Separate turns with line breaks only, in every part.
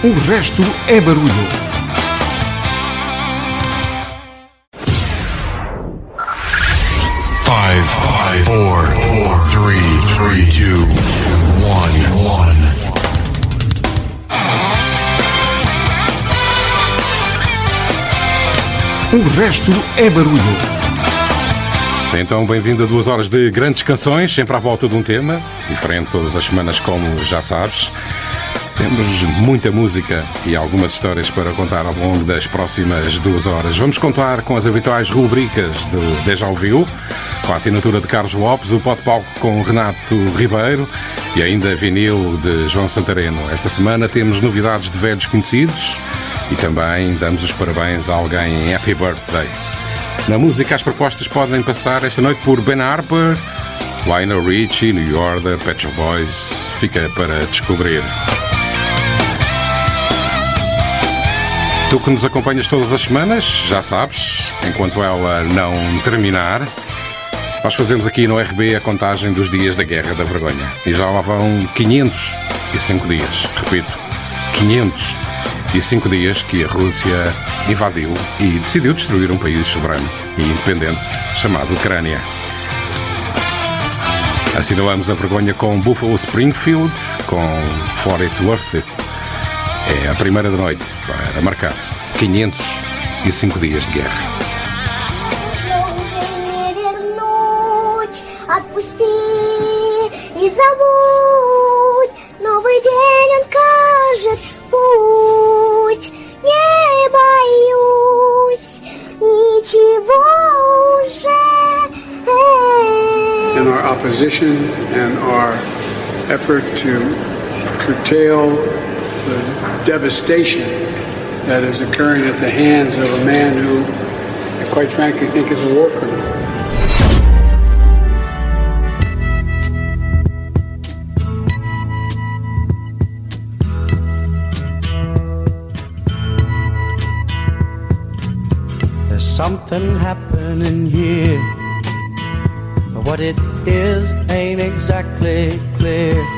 O resto é barulho.
Five, five, four, four, three, three, two, one, one.
O resto é barulho.
Então, bem-vindo a duas horas de grandes canções, sempre à volta de um tema, diferente todas as semanas, como já sabes. Temos muita música e algumas histórias para contar ao longo das próximas duas horas. Vamos contar com as habituais rubricas do Deja Ouviu, com a assinatura de Carlos Lopes, o Pote Palco com Renato Ribeiro e ainda vinil de João Santareno. Esta semana temos novidades de velhos conhecidos e também damos os parabéns a alguém em Happy Birthday. Na música, as propostas podem passar esta noite por Ben Harper, Lionel Richie, New Order, Pet Shop Boys. Fica para descobrir. Tu que nos acompanhas todas as semanas, já sabes, enquanto ela não terminar, nós fazemos aqui no RB a contagem dos dias da Guerra da Vergonha. E já lá vão 505 dias. Repito, 505 dias que a Rússia invadiu e decidiu destruir um país soberano e independente chamado Ucrânia. Assinalamos a vergonha com Buffalo Springfield, com For It Worth It. É a primeira da noite para marcar 505 dias de guerra.
In our opposition and our effort to curtail the devastation that is occurring at the hands of a man who, I quite frankly, think is a war criminal.
There's something happening here. But what it is ain't exactly clear.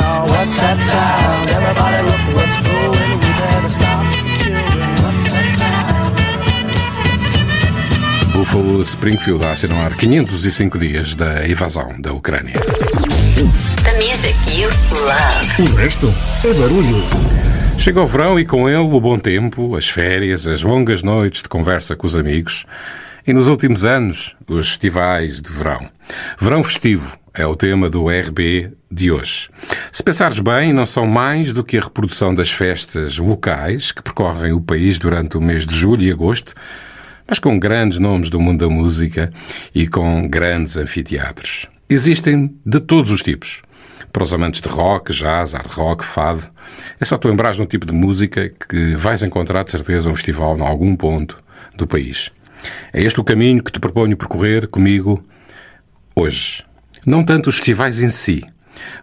now. What's that sound? Everybody look what's going. We better stop. Children, what's that sound?
Buffalo Springfield a assinalar 505 dias da invasão da Ucrânia.
The music you love.
O resto é barulho.
Chega o verão e com ele o bom tempo, as férias, as longas noites de conversa com os amigos. E nos últimos anos, os festivais de verão. Verão festivo é o tema do RB de hoje. Se pensares bem, não são mais do que a reprodução das festas locais que percorrem o país durante o mês de julho e agosto, mas com grandes nomes do mundo da música e com grandes anfiteatros. Existem de todos os tipos. Para os amantes de rock, jazz, hard rock, fado, é só tu lembrares de um tipo de música que vais encontrar de certeza um festival em algum ponto do país. É este o caminho que te proponho percorrer comigo hoje. Não tanto os festivais em si,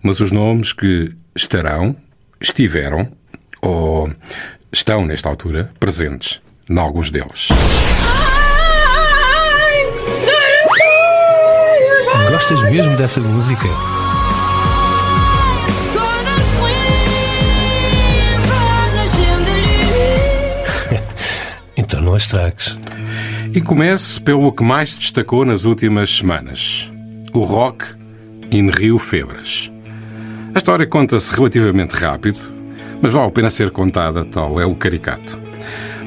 mas os nomes que estarão, estiveram ou estão, nesta altura, presentes em alguns deles.
Gostas mesmo dessa música? então não a estragues.
E começo pelo que mais se destacou nas últimas semanas: o Rock in Rio Febras. A história conta-se relativamente rápido, mas vale a pena ser contada, tal é o caricato.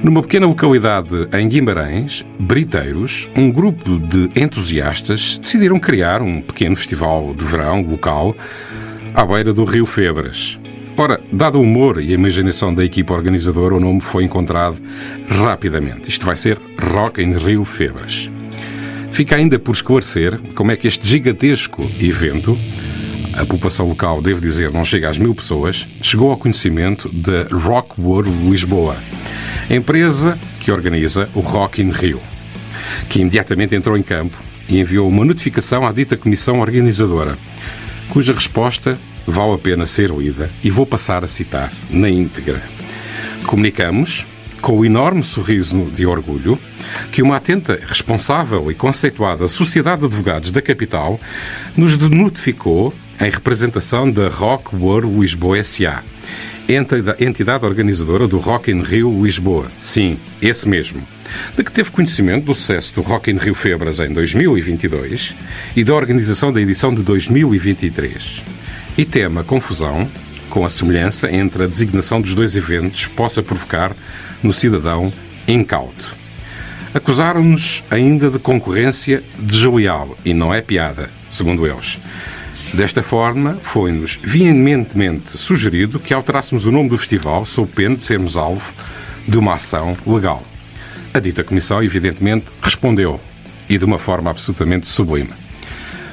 Numa pequena localidade em Guimarães, Briteiros, um grupo de entusiastas decidiram criar um pequeno festival de verão local à beira do Rio Febras. Ora, dado o humor e a imaginação da equipa organizadora, o nome foi encontrado rapidamente. Isto vai ser Rock in Rio Febras. Fica ainda por esclarecer como é que este gigantesco evento, a população local, devo dizer, não chega às mil pessoas, chegou ao conhecimento da Rock World Lisboa, empresa que organiza o Rock in Rio, que imediatamente entrou em campo e enviou uma notificação à dita comissão organizadora, cuja resposta vale a pena ser lida e vou passar a citar na íntegra. Comunicamos, com o enorme sorriso de orgulho, que uma atenta, responsável e conceituada Sociedade de Advogados da capital nos notificou em representação da Rock World Lisboa S.A., entidade organizadora do Rock in Rio Lisboa. Sim, esse mesmo. De que teve conhecimento do sucesso do Rock in Rio Febras em 2022 e da organização da edição de 2023. E tema confusão com a semelhança entre a designação dos dois eventos possa provocar no cidadão incauto. Acusaram-nos ainda de concorrência desleal e não é piada, segundo eles. Desta forma, foi-nos veementemente sugerido que alterássemos o nome do festival sob pena de sermos alvo de uma ação legal. A dita comissão, evidentemente, respondeu e de uma forma absolutamente sublime.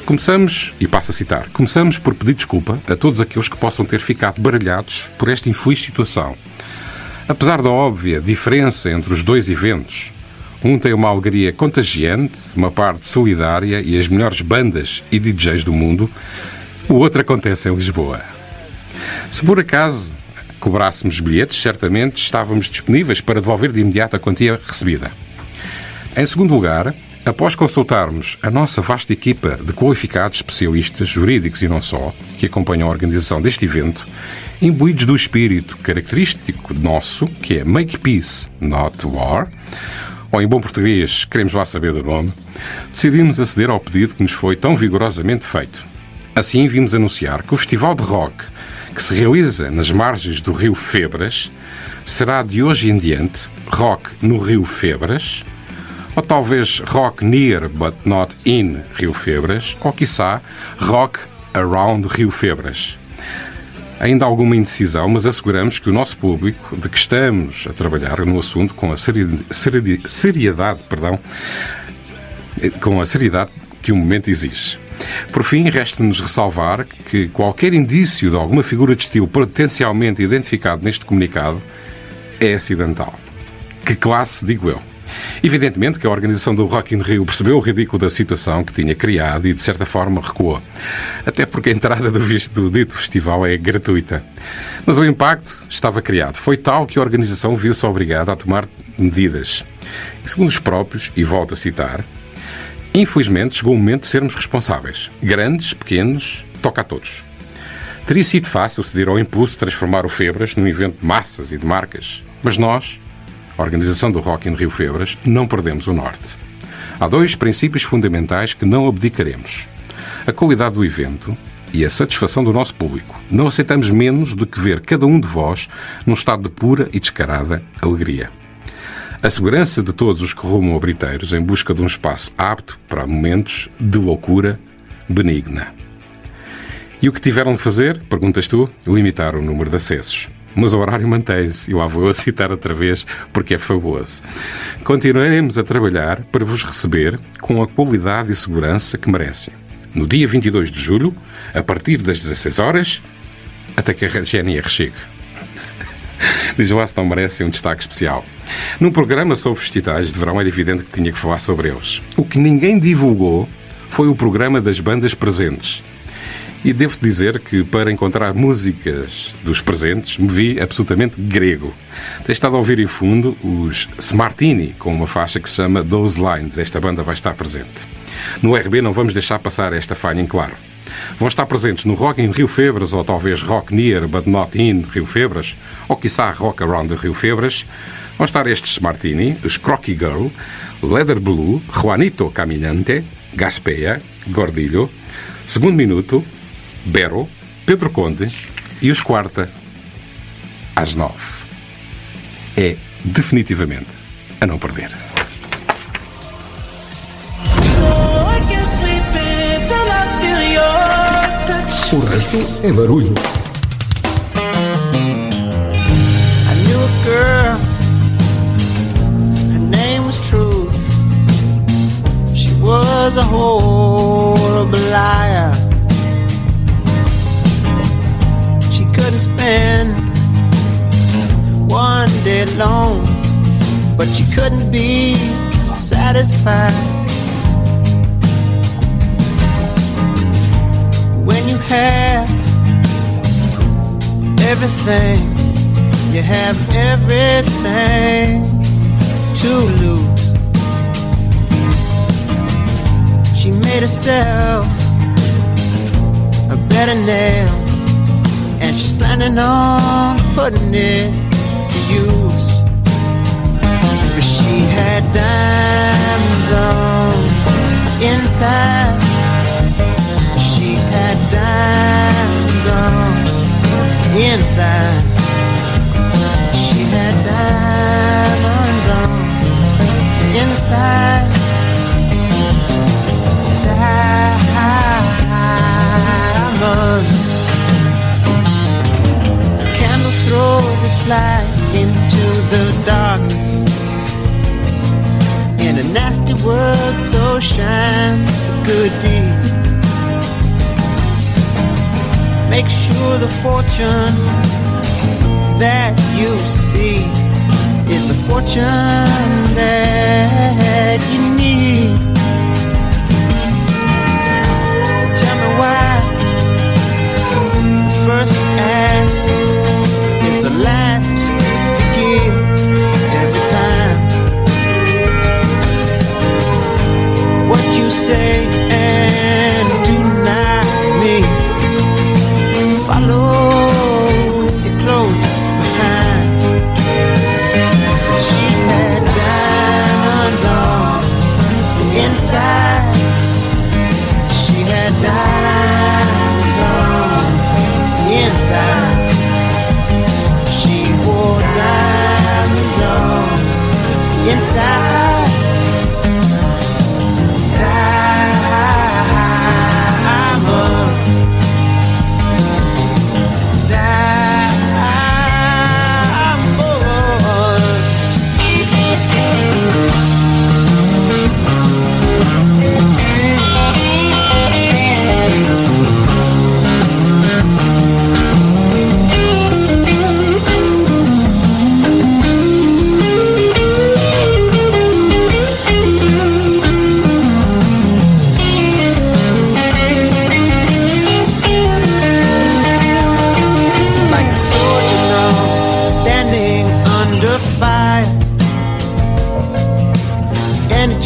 Começamos, e passo a citar, começamos por pedir desculpa a todos aqueles que possam ter ficado baralhados por esta infeliz situação. Apesar da óbvia diferença entre os dois eventos, um tem uma alegria contagiante, uma parte solidária e as melhores bandas e DJs do mundo, o outro acontece em Lisboa. Se por acaso cobrássemos bilhetes, certamente estávamos disponíveis para devolver de imediato a quantia recebida. Em segundo lugar, Após consultarmos a nossa vasta equipa de qualificados especialistas jurídicos e não só, que acompanham a organização deste evento, imbuídos do espírito característico nosso, que é Make Peace, Not War, ou em bom português, queremos lá saber do nome, decidimos aceder ao pedido que nos foi tão vigorosamente feito. Assim, vimos anunciar que o Festival de Rock, que se realiza nas margens do Rio Febras, será de hoje em diante Rock no Rio Febras, ou talvez Rock Near But Not In Rio Febras, ou quiçá Rock Around Rio Febras. Ainda há alguma indecisão, mas asseguramos que o nosso público, de que estamos a trabalhar no assunto com a seriedade, perdão, com a seriedade que o momento exige. Por fim, resta-nos ressalvar que qualquer indício de alguma figura de estilo potencialmente identificado neste comunicado é acidental. Que classe, digo eu. Evidentemente que a organização do Rock in Rio percebeu o ridículo da situação que tinha criado e, de certa forma, recuou. Até porque a entrada do, do dito festival é gratuita. Mas o impacto estava criado. Foi tal que a organização viu-se obrigada a tomar medidas. E, segundo os próprios, e volto a citar, infelizmente chegou o momento de sermos responsáveis. Grandes, pequenos, toca a todos. Teria sido fácil ceder ao impulso de transformar o Febras num evento de massas e de marcas, mas nós, organização do Rock in Rio Febras, não perdemos o norte. Há dois princípios fundamentais que não abdicaremos: a qualidade do evento e a satisfação do nosso público. Não aceitamos menos do que ver cada um de vós num estado de pura e descarada alegria. a segurança de todos os que rumam a Briteiros em busca de um espaço apto para momentos de loucura benigna. E o que tiveram de fazer, perguntas tu? Limitar o número de acessos. Mas o horário mantém-se, e lá vou a citar outra vez porque é fabuloso. Continuaremos a trabalhar para vos receber com a qualidade e segurança que merecem. No dia 22 de julho, a partir das 16 horas, até que a GNR chegue. Diz lá se não merece um destaque especial. Num programa sobre festivais de verão era evidente que tinha que falar sobre eles. O que ninguém divulgou foi o programa das bandas presentes. E devo dizer que para encontrar músicas dos presentes me vi absolutamente grego. Tenho estado a ouvir em fundo os Smartini com uma faixa que se chama Those Lines. Esta banda vai estar presente. No RB não vamos deixar passar esta falha em claro. Vão estar presentes no Rock in Rio Febras, ou talvez Rock Near But Not In Rio Febras, ou quiçá Rock Around the Rio Febras. Vão estar estes Martini, os Crocky Girl, Leather Blue, Juanito Caminante, Gaspeia, Gordilho, Segundo Minuto, Bero, Pedro Conde e os Quarta, às nove. É definitivamente a não perder.
O resto é barulho.
I knew a girl, her name was Truth. She was a horrible liar. Spend one day alone, but she couldn't be satisfied. When you have everything, you have everything to lose. She made herself a better she's planning on putting it to use. But she had diamonds on inside. She had diamonds on inside. She had diamonds on inside. Light into the darkness. In a nasty world, so shines a good deed. Make sure the fortune that you see is the fortune that you need. So tell me why first ask say and not mean follow you close behind. She had diamonds on the inside. She had diamonds on the inside. She wore diamonds on the inside.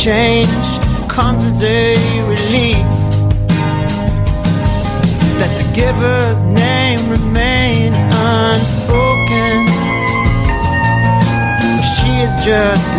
Change comes as a relief. Let the giver's name remain unspoken. She is just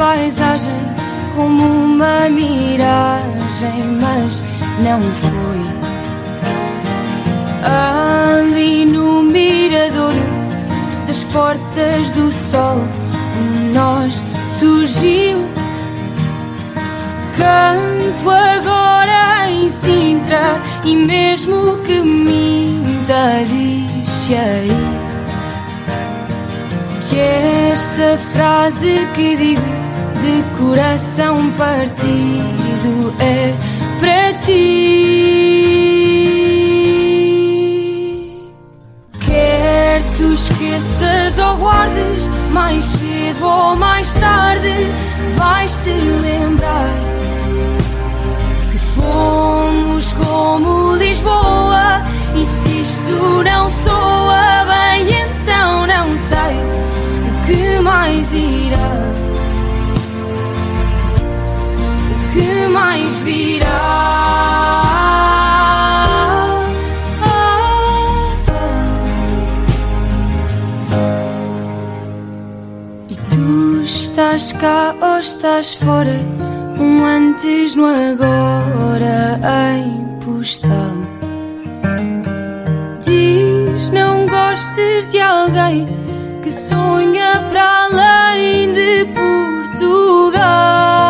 Paisagem como uma miragem, mas não foi. Ali no mirador das portas do sol, um nós surgiu. Canto agora em Sintra e mesmo que minta, diz aí que esta frase que digo de coração partido é para ti. Quer tu esqueças ou guardes, mais cedo ou mais tarde, vais te lembrar que fomos como Lisboa. E se isto não soa bem, então não sei o que mais irá. Que mais virá. E tu estás cá ou estás fora, um antes no agora em postal. Diz não gostes de alguém que sonha para além de Portugal.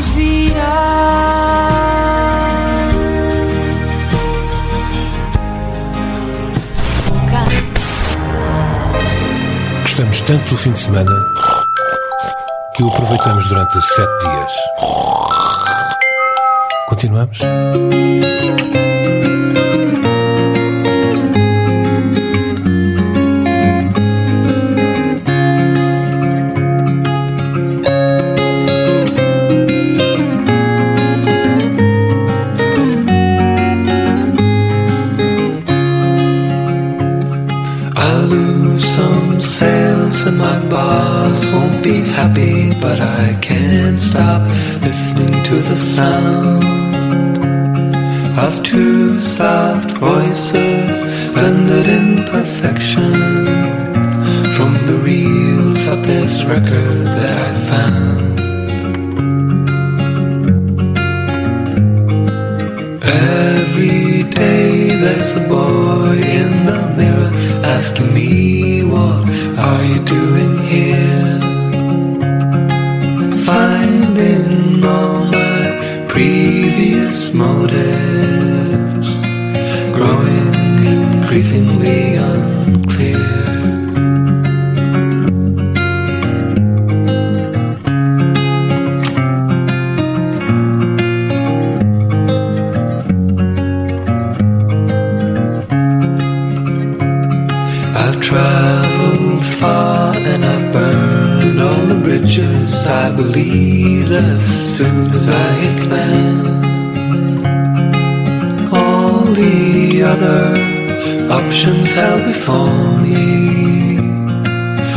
Mais.
Gostamos tanto do fim de semana que o aproveitamos durante sete dias. Continuamos?
Happy, but I can't stop listening to the sound of two soft voices blended in perfection from the reels of this record that I found. Every day there's a boy in the mirror asking me, What are you doing here? All my previous motives growing increasingly unclear. I believed as soon as I hit land. All the other options held before me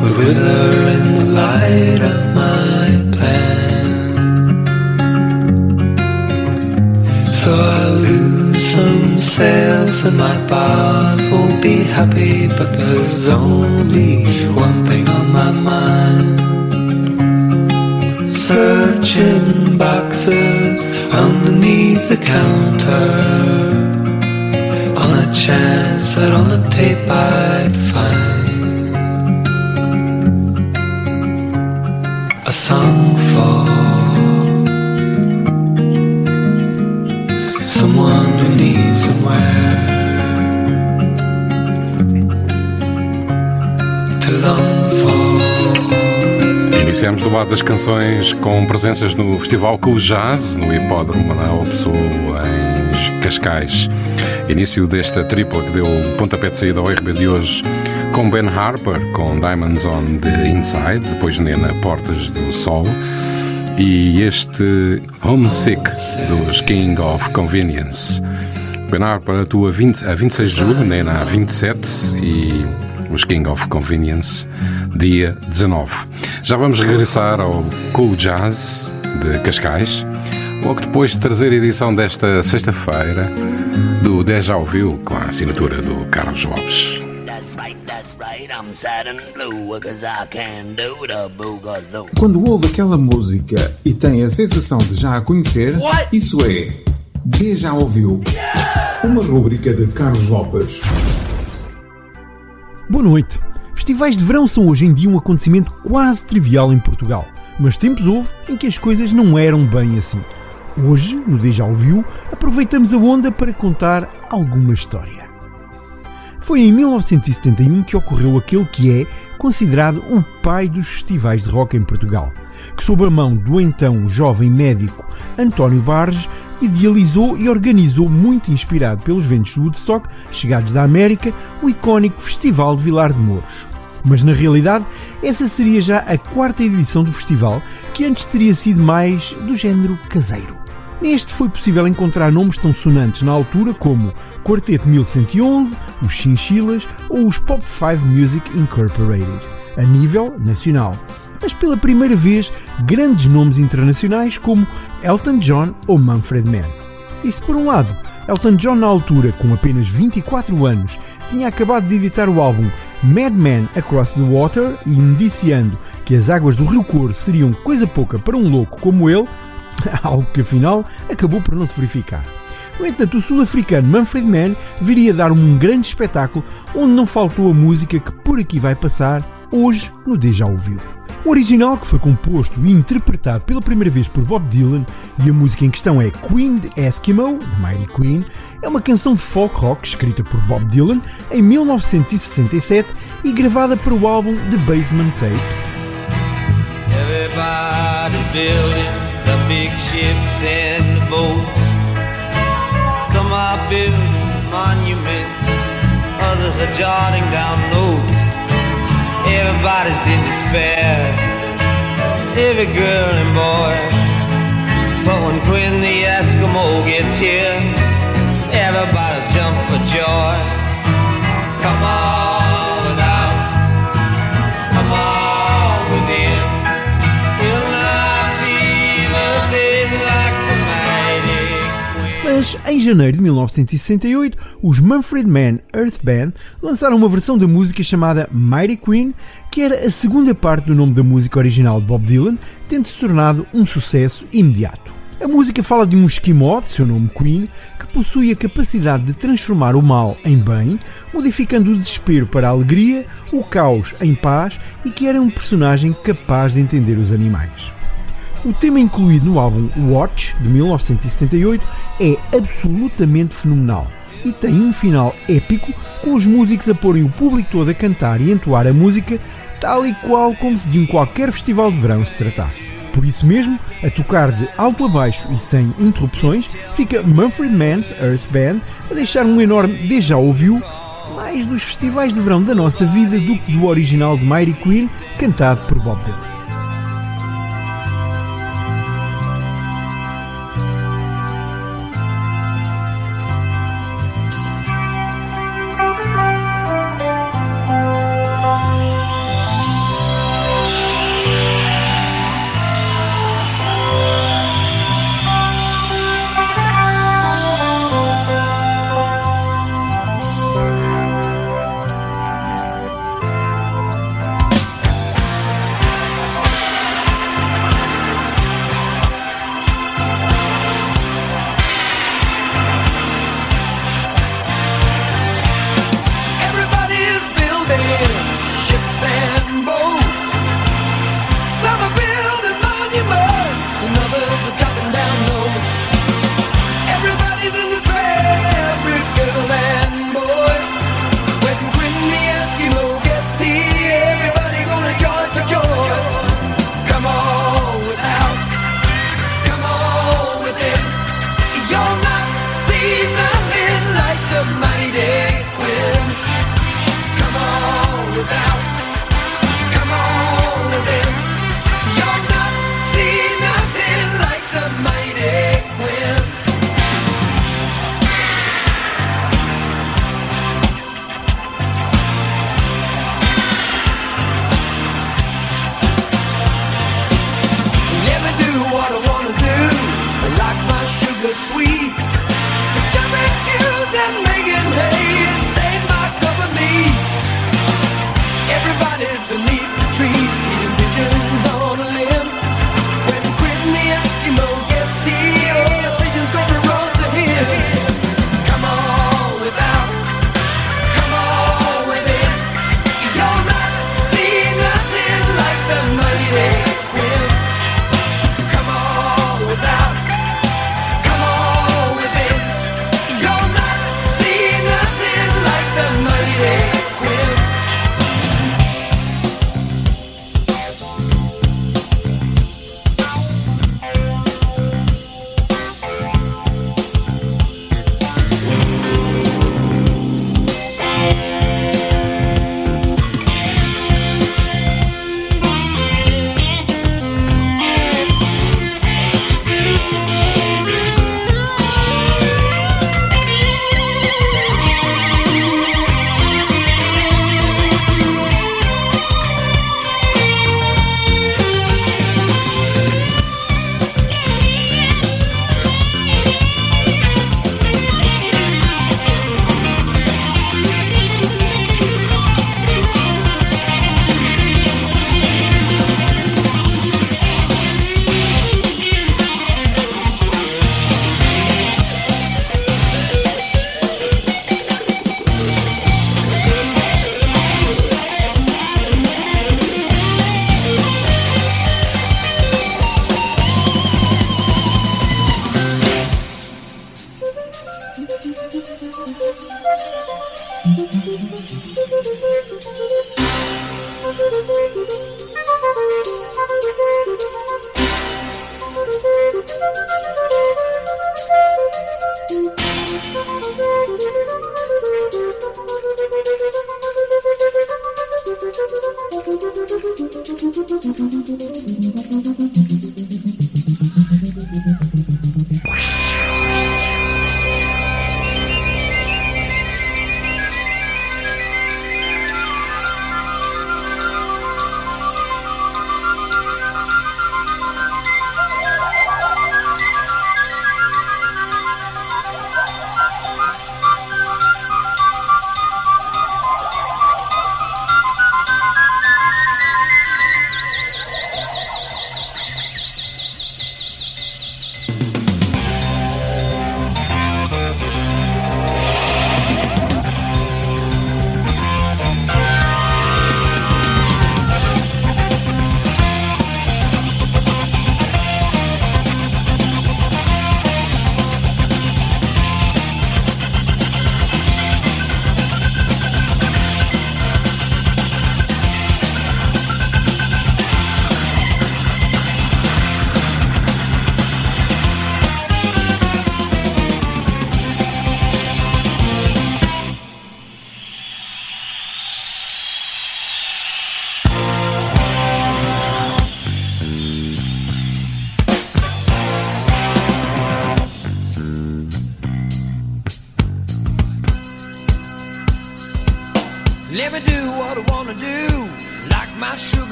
would wither in the light of my plan. So I lose some sales and my boss won't be happy, but there's only one thing on my mind. Searching boxes underneath the counter. On a chance that on the tape I'd find a song for someone who needs somewhere
Iniciamos do lado das canções com presenças no Festival Cool Jazz, no Hipódromo Manuel Pessoa, em Cascais. Início desta tripla que deu o pontapé de saída ao RB de hoje com Ben Harper, com Diamonds on the Inside, depois Nena Portas do Sol e este Homesick dos King of Convenience. Ben Harper atua 20, a 26 de julho, Nena a 27 e os King of Convenience dia 19. Já vamos regressar ao Cool Jazz de Cascais, logo depois de trazer a edição desta sexta-feira do Deja Ouviu com a assinatura do Carlos Lopes.
Quando ouve aquela música e tem a sensação de já a conhecer, isso é já ouviu. Uma rúbrica de Carlos Lopes.
Boa noite. Festivais de verão são hoje em dia um acontecimento quase trivial em Portugal, mas tempos houve em que as coisas não eram bem assim. Hoje, no Deja Ouviu, aproveitamos a onda para contar alguma história. Foi em 1971 que ocorreu aquele que é considerado o pai dos festivais de rock em Portugal, que sob a mão do então jovem médico António Barges idealizou e organizou, muito inspirado pelos ventos de Woodstock, chegados da América, o icónico Festival de Vilar de Mouros. Mas na realidade, essa seria já a quarta edição do festival, que antes teria sido mais do género caseiro. Neste foi possível encontrar nomes tão sonantes na altura como Quarteto 1111, os Chinchilas ou os Pop 5 Music Incorporated, a nível nacional. Mas pela primeira vez, grandes nomes internacionais como Elton John ou Manfred Mann. E se por um lado, Elton John na altura, com apenas 24 anos, tinha acabado de editar o álbum Mad Men Across the Water e indiciando que as águas do Rio Cor seriam coisa pouca para um louco como ele, algo que afinal acabou por não se verificar. No entanto, o sul-africano Manfred Mann viria dar um grande espetáculo onde não faltou a música que por aqui vai passar hoje no Deja Ouviu. O original, que foi composto e interpretado pela primeira vez por Bob Dylan, e a música em questão é Queen Eskimo, de Mighty Queen, é uma canção folk rock escrita por Bob Dylan em 1967 e gravada para o álbum The Basement Tapes.
Everybody building the big ships and the boats. Some are building monuments, others are jotting down notes. Everybody's in despair, every girl and boy. But when Quinn the Eskimo gets here, everybody jump for joy. Come on
Mas em janeiro de 1968, os Manfred Mann Earth Band lançaram uma versão da música chamada Mighty Queen, que era a segunda parte do nome da música original de Bob Dylan, tendo se tornado um sucesso imediato. A música fala de um esquimó, de seu nome Queen, que possui a capacidade de transformar o mal em bem, modificando o desespero para a alegria, o caos em paz e que era um personagem capaz de entender os animais. O tema incluído no álbum Watch, de 1978, é absolutamente fenomenal e tem um final épico, com os músicos a porem o público todo a cantar e entoar a música, tal e qual como se de um qualquer festival de verão se tratasse. Por isso mesmo, a tocar de alto a baixo e sem interrupções, fica Manfred Mann's Earth Band a deixar um enorme déjà ouviu,
mais dos festivais de verão da nossa vida do que do original de Mary Queen, cantado por Bob Dylan.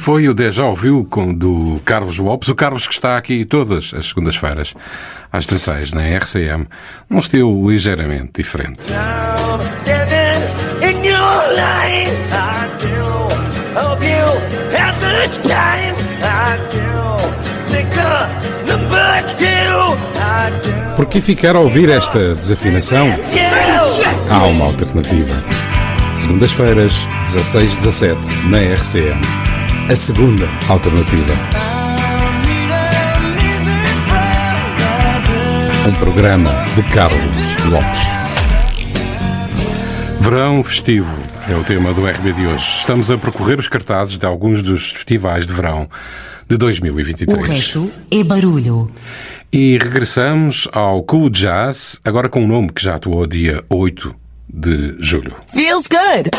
Foi o Deja Ouviu com, do Carlos Lopes, o Carlos que está aqui todas as segundas-feiras, às 16 na RCM, num estilo ligeiramente diferente. Por que ficar a ouvir esta desafinação? Há uma alternativa. Segundas-feiras, 16-17, na RCM. A segunda alternativa. Um programa de Carlos Lopes. Verão festivo é o tema do RB de hoje. Estamos a percorrer os cartazes de alguns dos festivais de verão de 2023.
O resto é barulho.
E regressamos ao Cool Jazz, agora com um nome que já atuou dia 8 de julho.
Feels good.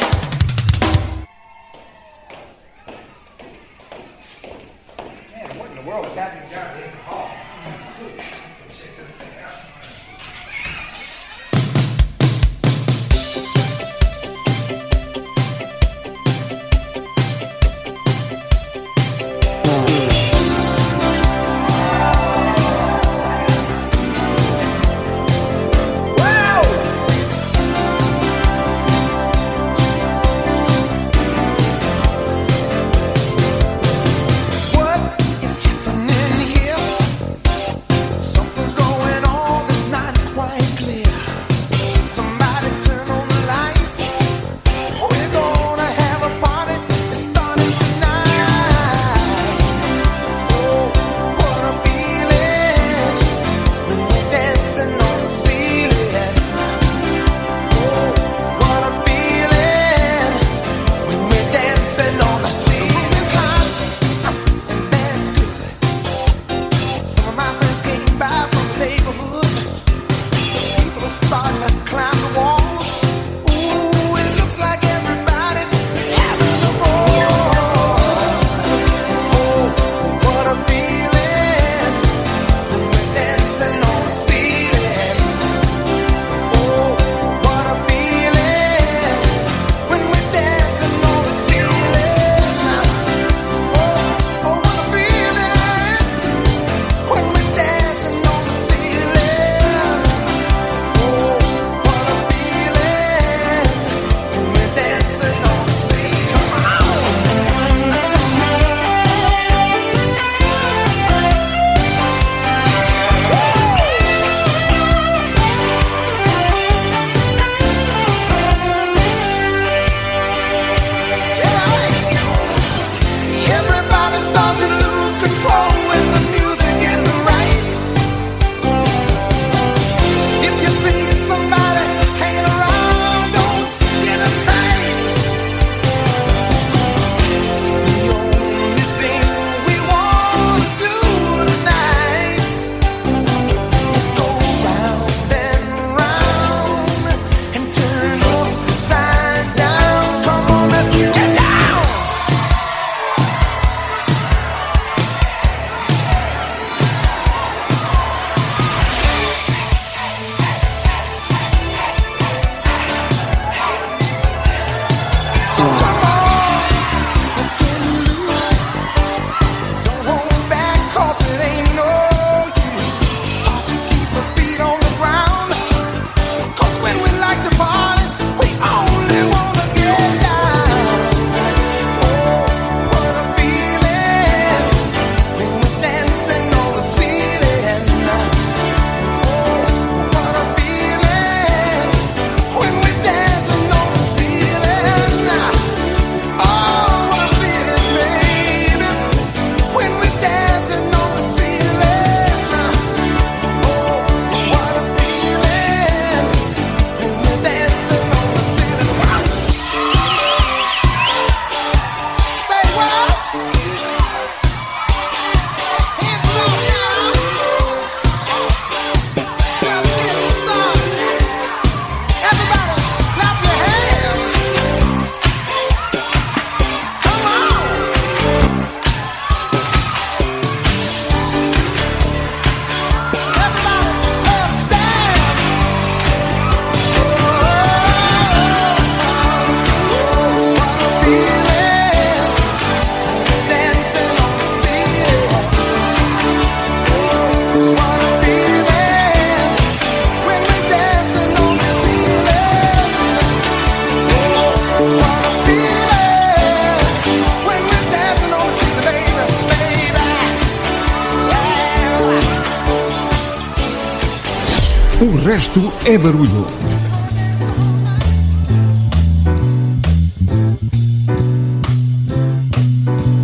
Resto é barulho.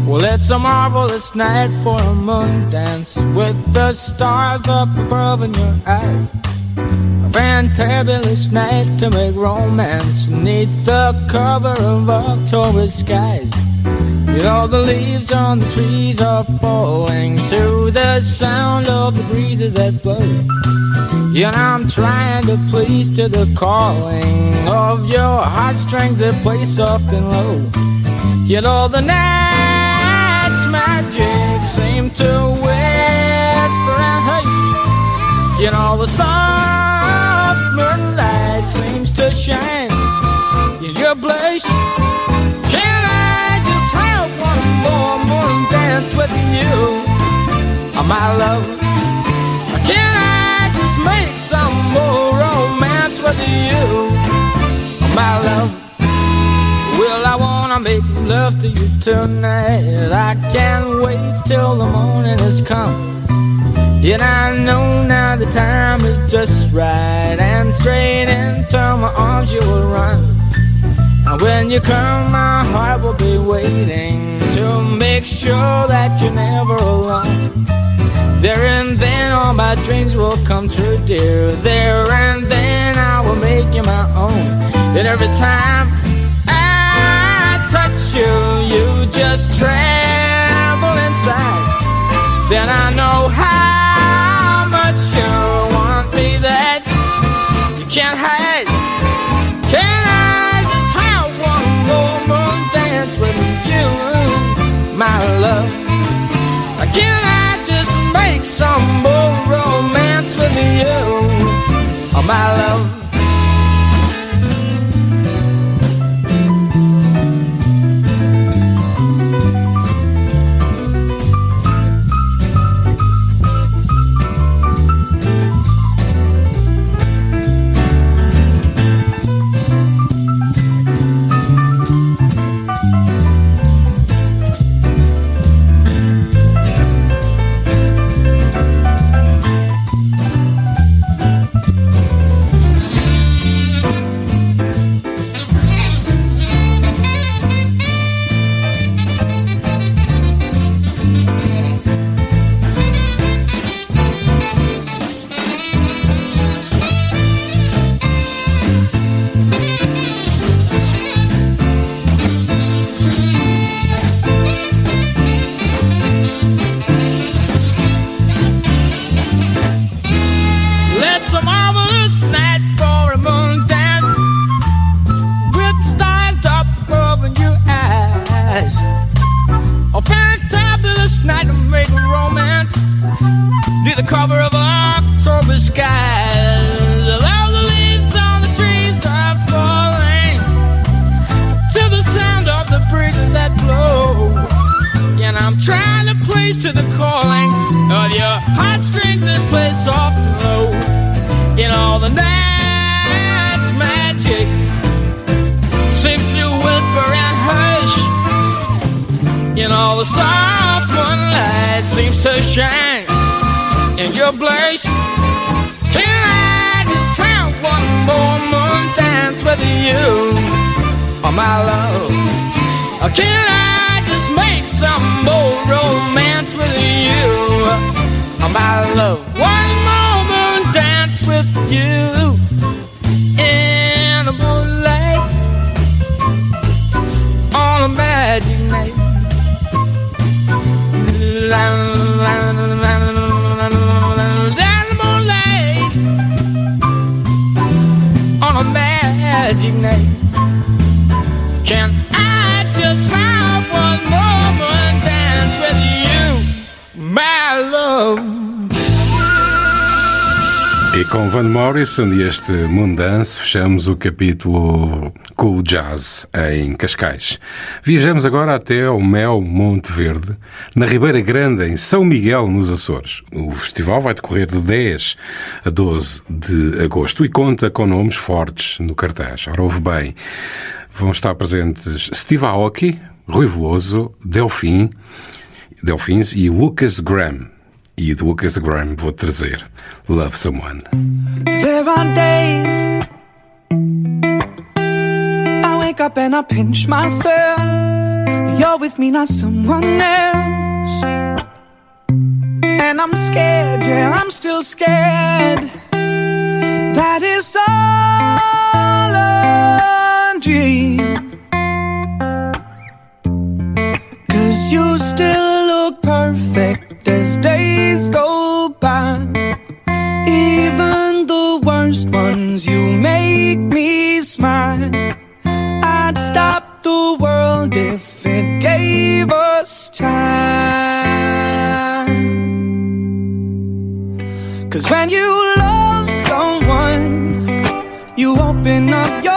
Well, it's a marvelous night for a moon dance with the stars up above in your eyes. A fantabulous night to make romance neath the cover of October skies. You know, the leaves on the trees are falling to the sound of the breezes that blow. You know, I'm trying to please to the calling of your heartstrings that play soft and low. You know, the night's magic seem to whisper and hush. You know, the soft moonlight seems to shine in your blush. Can I just have one more moon dance with you, oh, my love? Romance with you, my love? Well, I wanna make love to you tonight. I can't wait till the morning has come. Yet I know now the time is just right, and straight into my arms you will run. And when you come, my heart will be waiting to make sure that you're never alone. There and then all my dreams will come true, dear. There and then I will make you my own. And every time I touch you, you just tremble inside. Then I know how much you want me that you can't hide. Can I just have one more dance with you, my some more romance with you, oh, my love?
Morrison e este Moondance fechamos o capítulo Cool Jazz em Cascais. Viajamos agora até ao Mel Monte Verde, na Ribeira Grande, em São Miguel, nos Açores. O festival vai decorrer de 10 a 12 de agosto e conta com nomes fortes no cartaz. Ora, ouve bem, vão estar presentes Steve Aoki, Rui Veloso, Delfim, Delfins e Lucas Graham. E do Lucas Graham vou trazer Love Someone.
There are days I wake up and I pinch myself. You're with me, not someone else. And I'm scared, yeah, I'm still scared. That is all a dream. Cause you still as days go by. Even the worst ones, you make me smile. I'd stop the world if it gave us time. Cause when you love someone, you open up your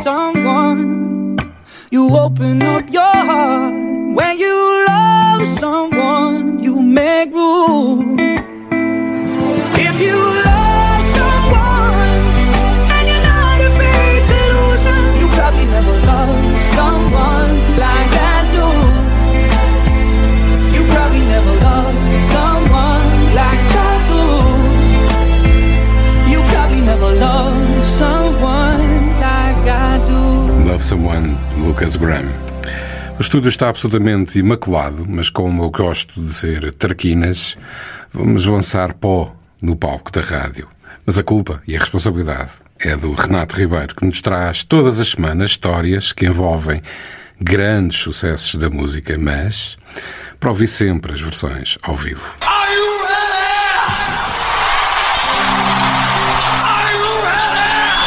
someone, you open up your heart. When you love someone, Love Someone,
Lucas Graham. O estúdio está absolutamente imaculado, mas como eu gosto de ser traquinas, vamos lançar pó no palco da rádio. Mas a culpa e a responsabilidade é do Renato Ribeiro, que nos traz todas as semanas histórias que envolvem grandes sucessos da música, mas para ouvir sempre as versões ao vivo.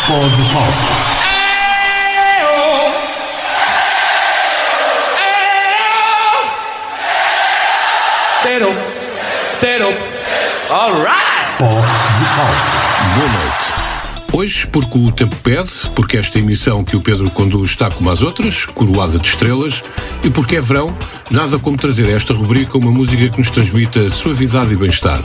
Pó do palco.
Tero, Tero, alright!
Boa noite. Hoje, porque o tempo pede, porque esta emissão que o Pedro conduz está como as outras, coroada de estrelas, e porque é verão, nada como trazer a esta rubrica uma música que nos transmita suavidade e bem-estar.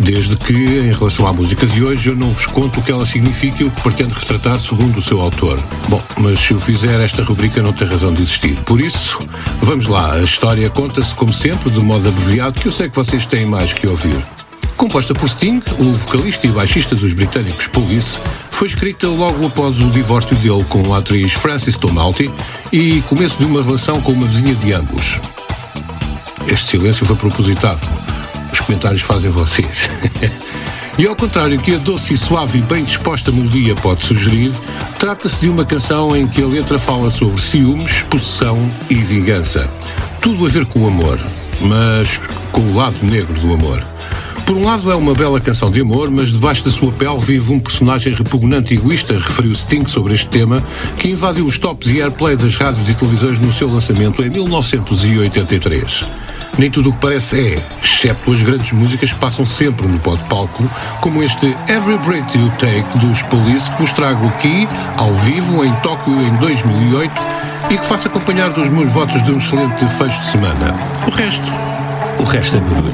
Desde que, em relação à música de hoje, eu não vos conto o que ela significa e o que pretende retratar segundo o seu autor. Bom, mas se eu fizer, esta rubrica não tem razão de existir. Por isso, vamos lá. A história conta-se, como sempre, de modo abreviado, que eu sei que vocês têm mais que ouvir. Composta por Sting, o vocalista e baixista dos britânicos Police, foi escrita logo após o divórcio dele com a atriz Frances Tomalty e começo de uma relação com uma vizinha de ambos. Este silêncio foi propositado. Os comentários fazem vocês. e ao contrário que a doce e suave e bem disposta melodia pode sugerir, trata-se de uma canção em que a letra fala sobre ciúmes, possessão e vingança. Tudo a ver com o amor, mas com o lado negro do amor. Por um lado é uma bela canção de amor, mas debaixo da sua pele vive um personagem repugnante e egoísta, referiu Sting sobre este tema, que invadiu os tops e airplay das rádios e televisões no seu lançamento em 1983. Nem tudo o que parece é, exceto as grandes músicas que passam sempre no pó de palco, como este Every Breath You Take dos Police, que vos trago aqui, ao vivo, em Tóquio em 2008, e que faço acompanhar dos meus votos de um excelente fecho de semana. O resto, o resto é barulho.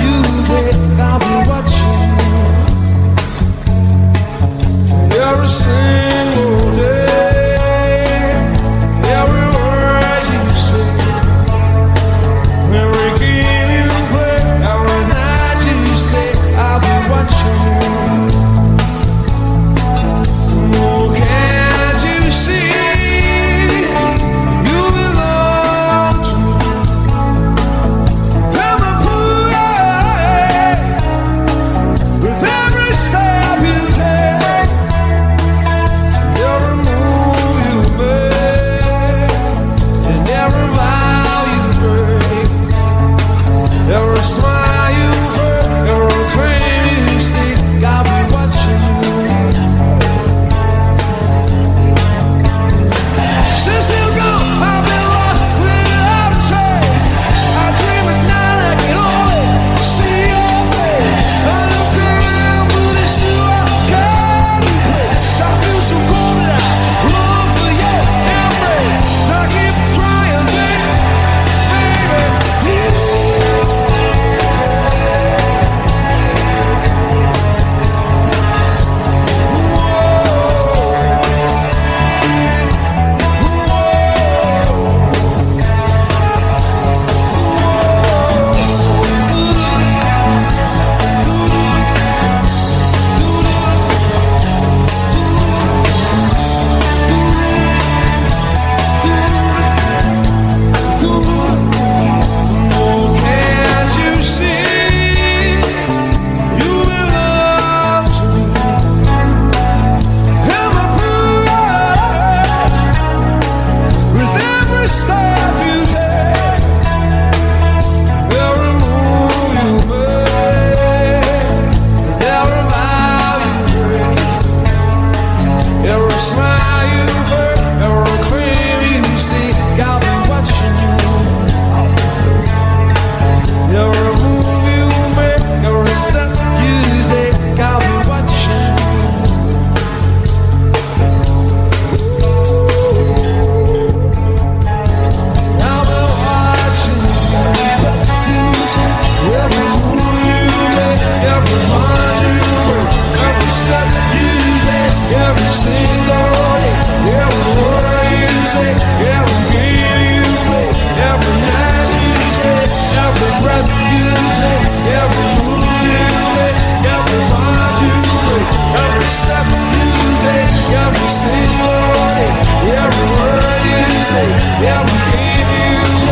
You I'll be watching. Every single day, every word you say, every game you play, every night you stay, I'll be watching. Yeah, we'll save you.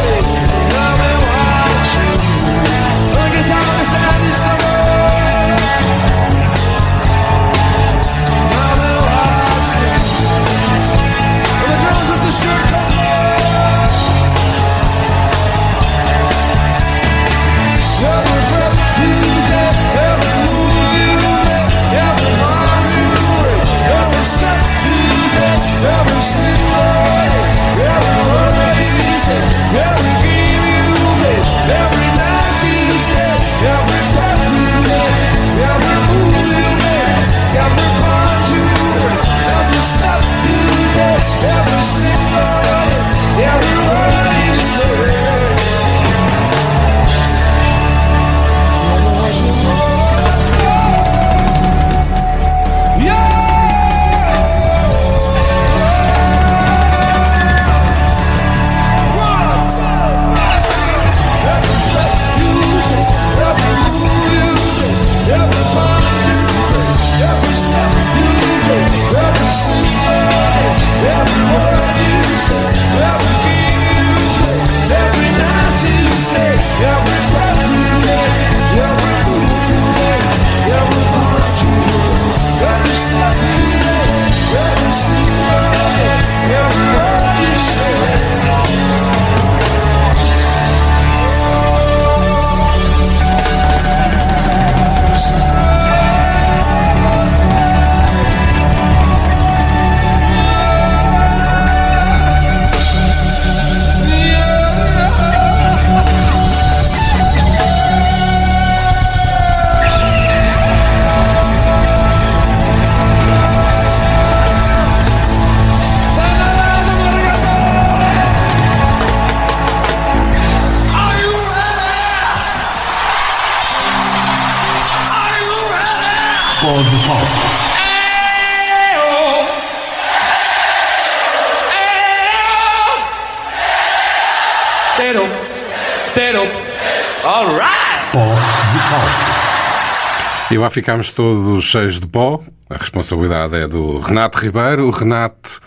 Ficámos todos cheios de pó. A responsabilidade é do Renato Ribeiro. O Renato,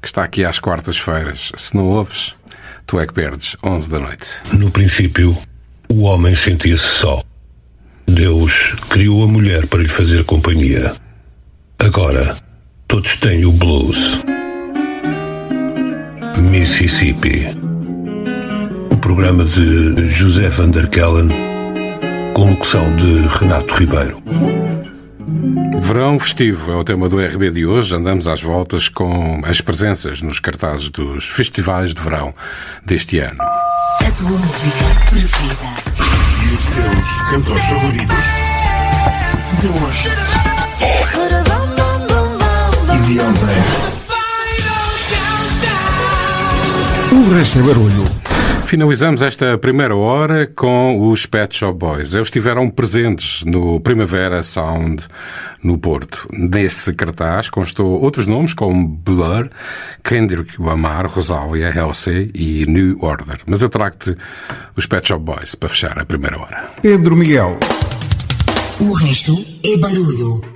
que está aqui às quartas-feiras. Se não ouves, tu é que perdes. 11 da noite.
No princípio, o homem sentia-se só. Deus criou a mulher para lhe fazer companhia. Agora, todos têm o blues. Mississippi. O programa de José Van der Kellen, com locução de Renato Ribeiro.
Verão festivo é o tema do RB de hoje. Andamos às voltas com as presenças nos cartazes dos festivais de verão deste ano.
A tua música preferida.
E os teus cantores favoritos.
De hoje.
E de ontem. O resto é barulho.
Finalizamos esta primeira hora com os Pet Shop Boys. Eles estiveram presentes no Primavera Sound no Porto. Nesse cartaz constou outros nomes como Blur, Kendrick Lamar, Rosalia, Halsey e New Order. Mas eu trago-te os Pet Shop Boys para fechar a primeira hora.
Pedro Miguel.
O resto é barulho.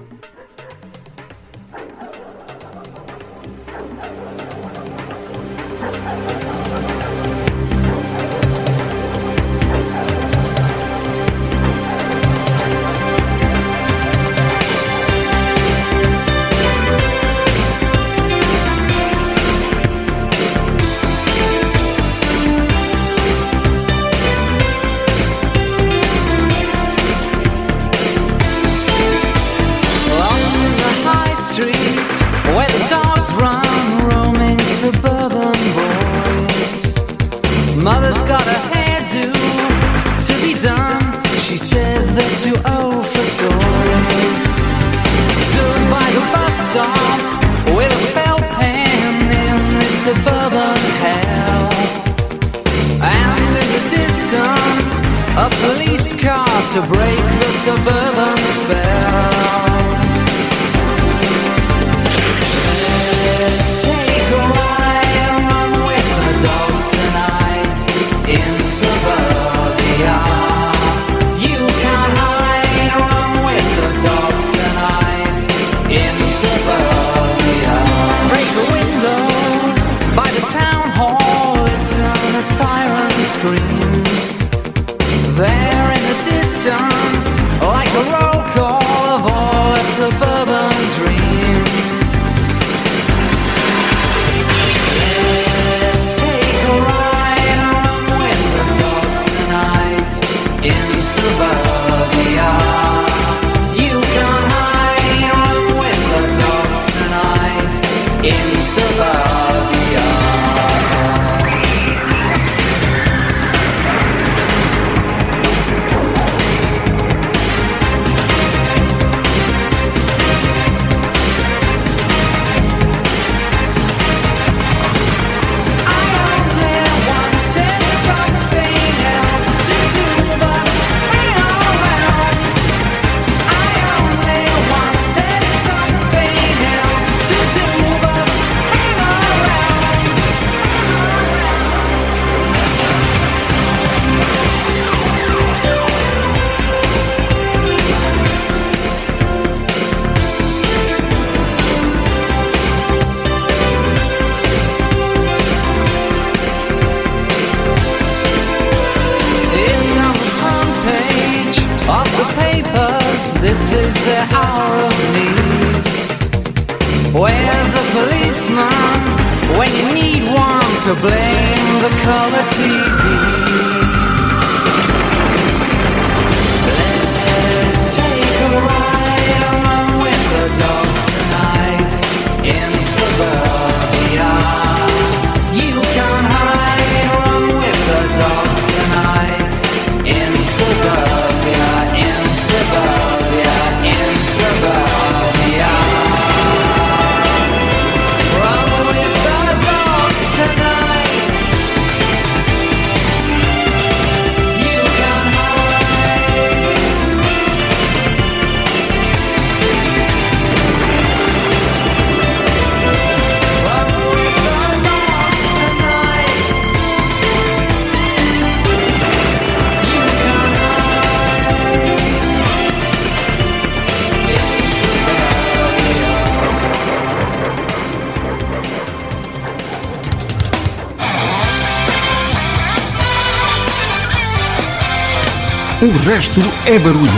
O resto é barulho.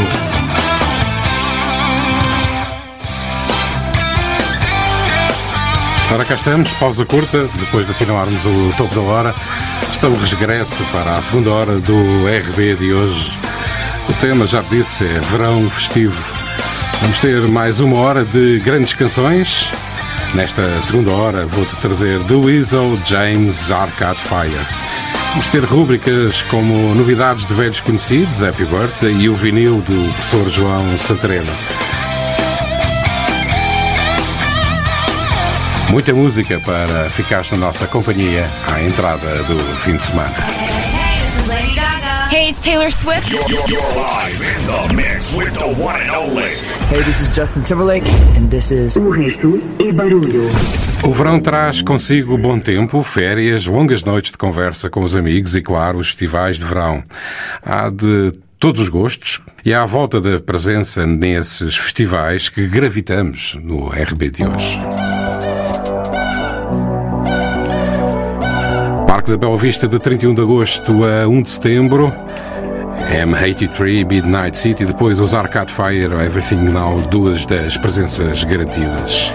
Ora, cá estamos, pausa curta, depois de assinalarmos o topo da hora. Está o regresso para a segunda hora do RB de hoje. O tema, já disse, é verão festivo. Vamos ter mais uma hora de grandes canções. Nesta segunda hora vou-te trazer The Weasel, James, Arcade Fire. Vamos ter rúbricas como novidades de velhos conhecidos, Happy Birthday e o vinil do professor João Santareno. Muita música para ficares na nossa companhia à entrada do fim de semana.
Hey, it's Taylor Swift.
You're, you're, you're live in the mix with the one and only.
Hey, this is Justin Timberlake, and this is.
O resto é barulho.
O verão traz consigo bom tempo, férias, longas noites de conversa com os amigos e, claro, os festivais de verão. Há de todos os gostos e há a volta da presença nesses festivais que gravitamos no RB de hoje. Parque da Bela Vista de 31 de agosto a 1 de setembro. M83, Midnight City, depois os Arcade Fire, Everything Now, duas das presenças garantidas.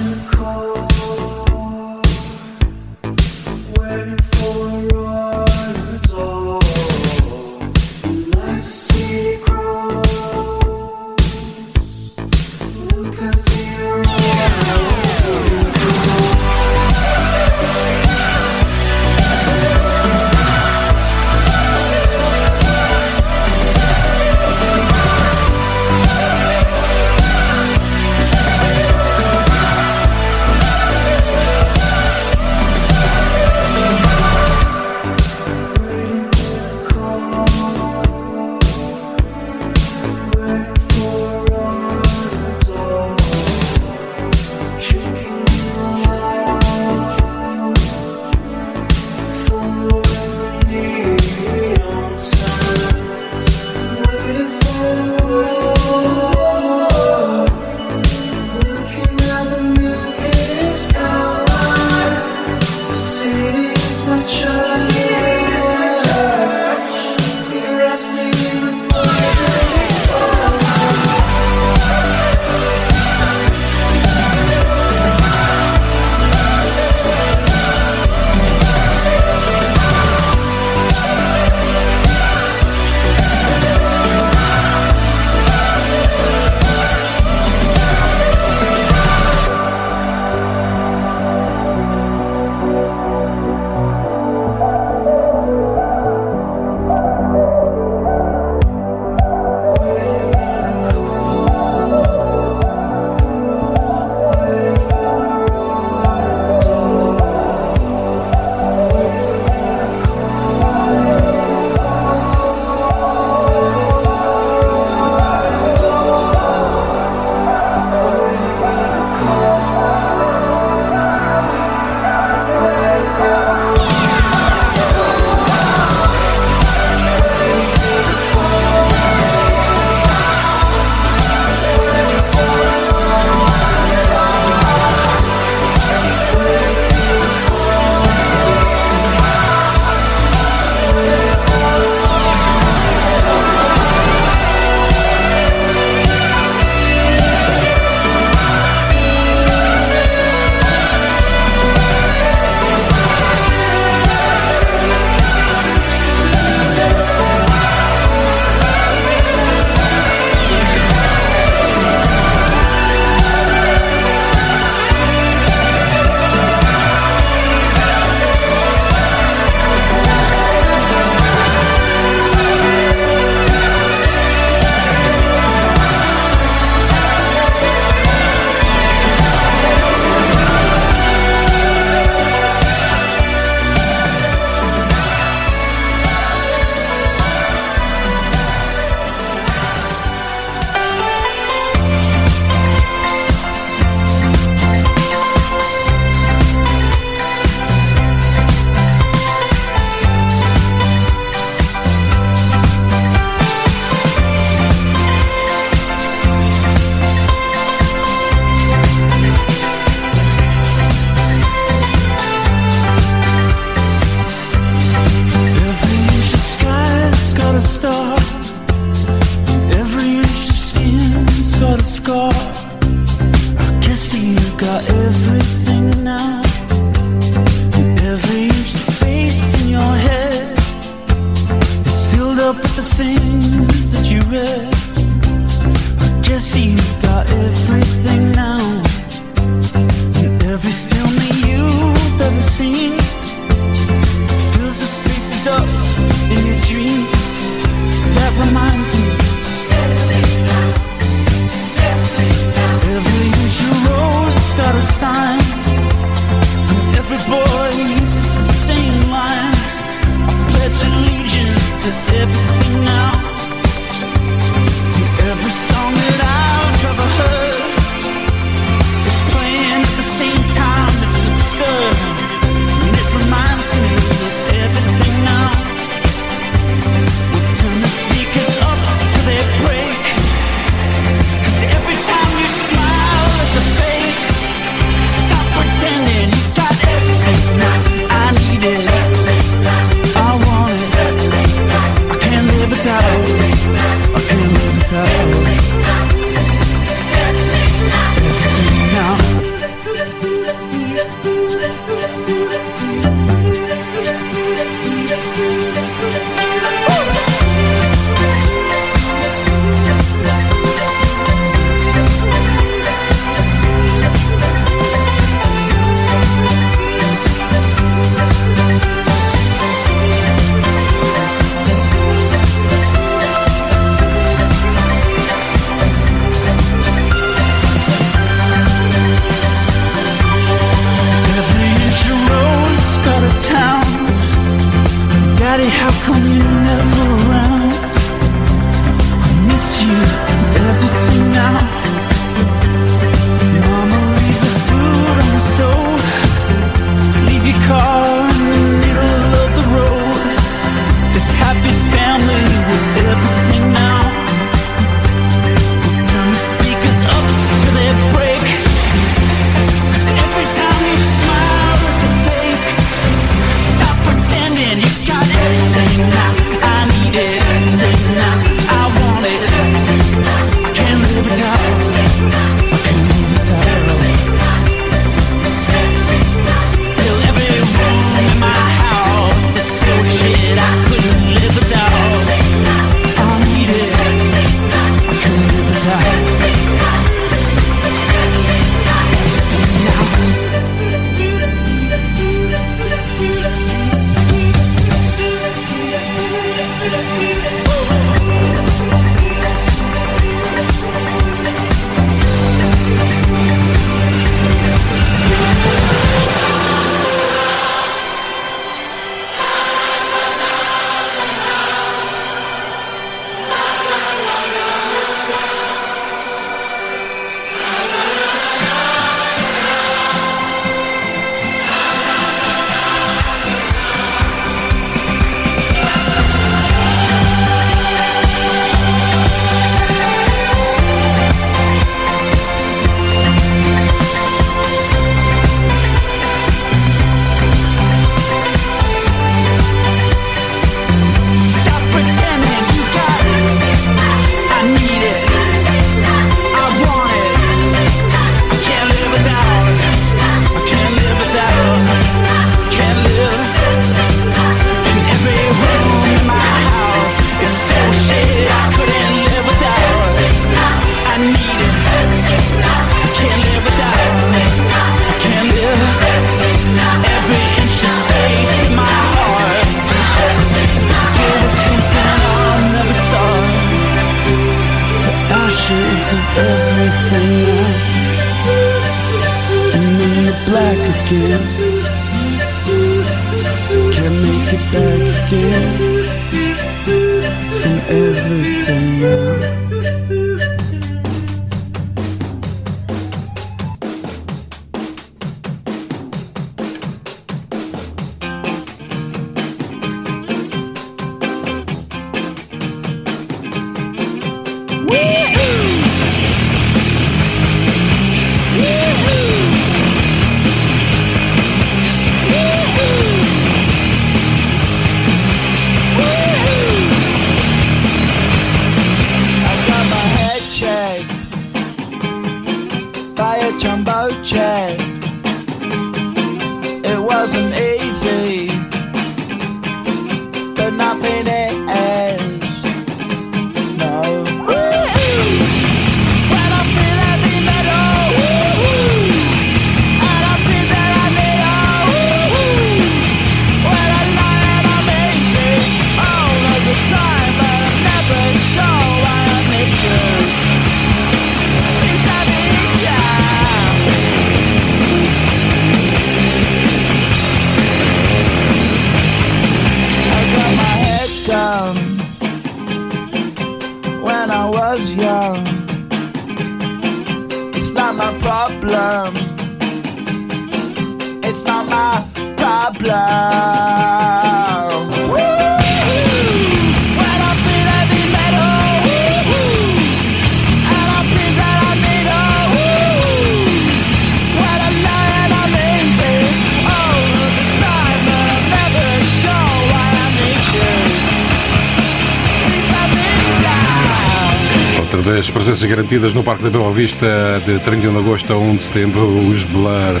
presenças garantidas no Parque da Bela Vista de 31 de agosto a 1 de setembro, os Blur.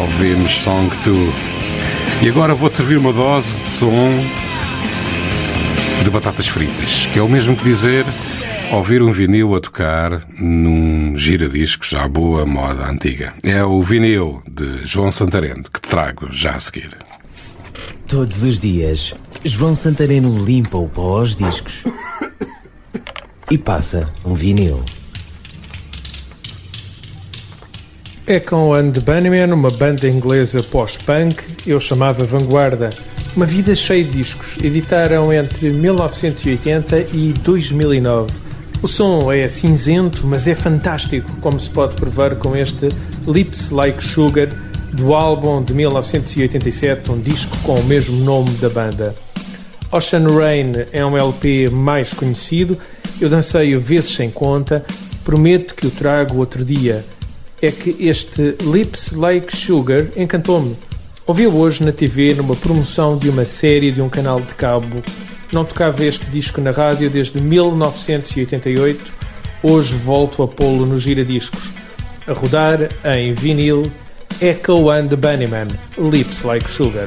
Ouvimos Song 2. E agora vou-te servir uma dose de som de batatas fritas, que é o mesmo que dizer ouvir um vinil a tocar num giradiscos à boa moda antiga. É o vinil de João Santareno que te trago já a seguir.
Todos os dias, João Santareno limpa o pó aos discos e passa um vinil.
É com And the uma banda inglesa pós-punk, eu chamava Vanguarda. Uma vida cheia de discos, editaram entre 1980 e 2009. O som é cinzento, mas é fantástico, como se pode provar com este Lips Like Sugar, do álbum de 1987, um disco com o mesmo nome da banda. Ocean Rain é um LP mais conhecido, eu dancei-o vezes sem conta, prometo que o trago outro dia. É que este Lips Like Sugar encantou-me. Ouvi-o hoje na TV numa promoção de uma série de um canal de cabo. Não tocava este disco na rádio desde 1988. Hoje volto a pô-lo no giradiscos. A rodar em vinil Echo and the Bunnymen, Lips Like Sugar.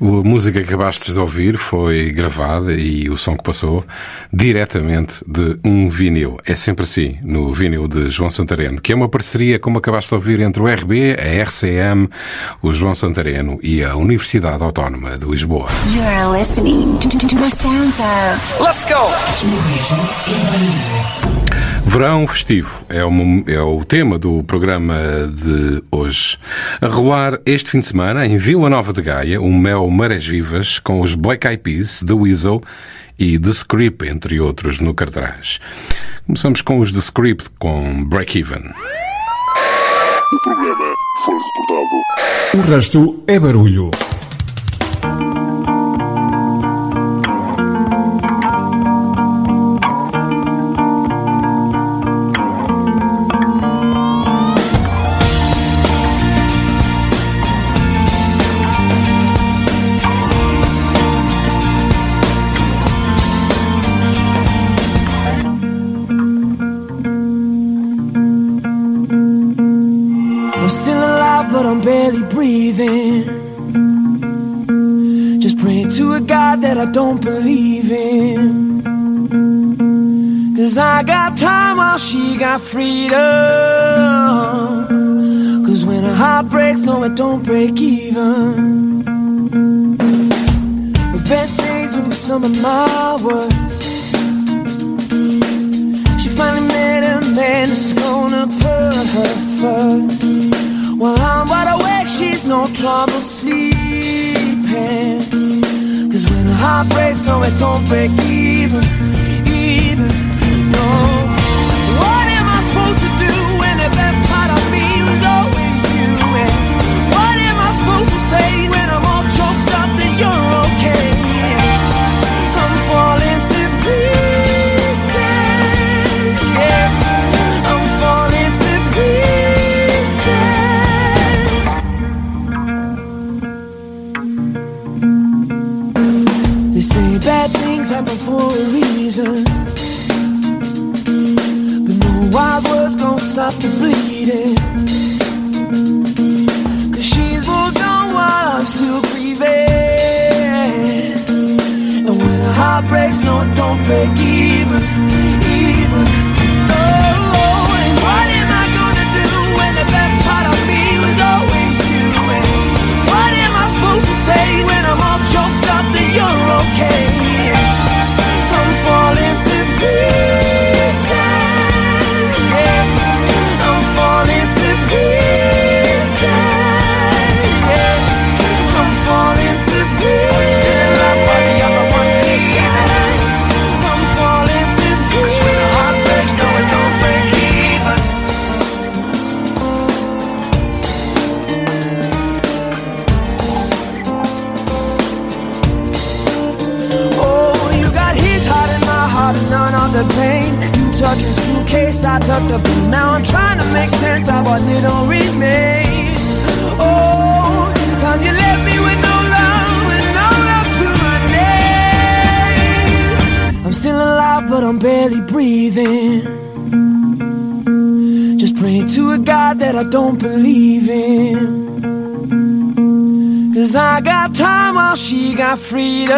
A música que acabaste de ouvir foi gravada e o som que passou diretamente de um vinil. É sempre assim, no vinil de João Santareno, que é uma parceria, como acabaste de ouvir, entre o RB, a RCM, o João Santareno e a Universidade Autónoma de Lisboa.
You're listening to the sounds of.
Let's go!
Verão festivo é o, é o tema do programa de hoje. A rolar este fim de semana em Vila Nova de Gaia, um mel marés vivas com os Black Eyed Peas, The Weasel e The Script, entre outros, no cartaz. Começamos com os The Script com Break Even.
O programa foi reportado. O resto é barulho.
I don't believe in. Cause I got time while she got freedom. Cause when a heart breaks, no, it don't break even. The best days will be some of my worst. She finally met a man that's gonna put her first. While I'm wide awake, she's no trouble sleeping. Cause when a heart breaks, no, it don't break even, even, no. Things happen for a reason. But no wild words gon' stop the bleeding. Cause she's moved on while I'm still grieving. And when a heart breaks, no, don't break even. Don't believe in. Cause I got time while she got freedom.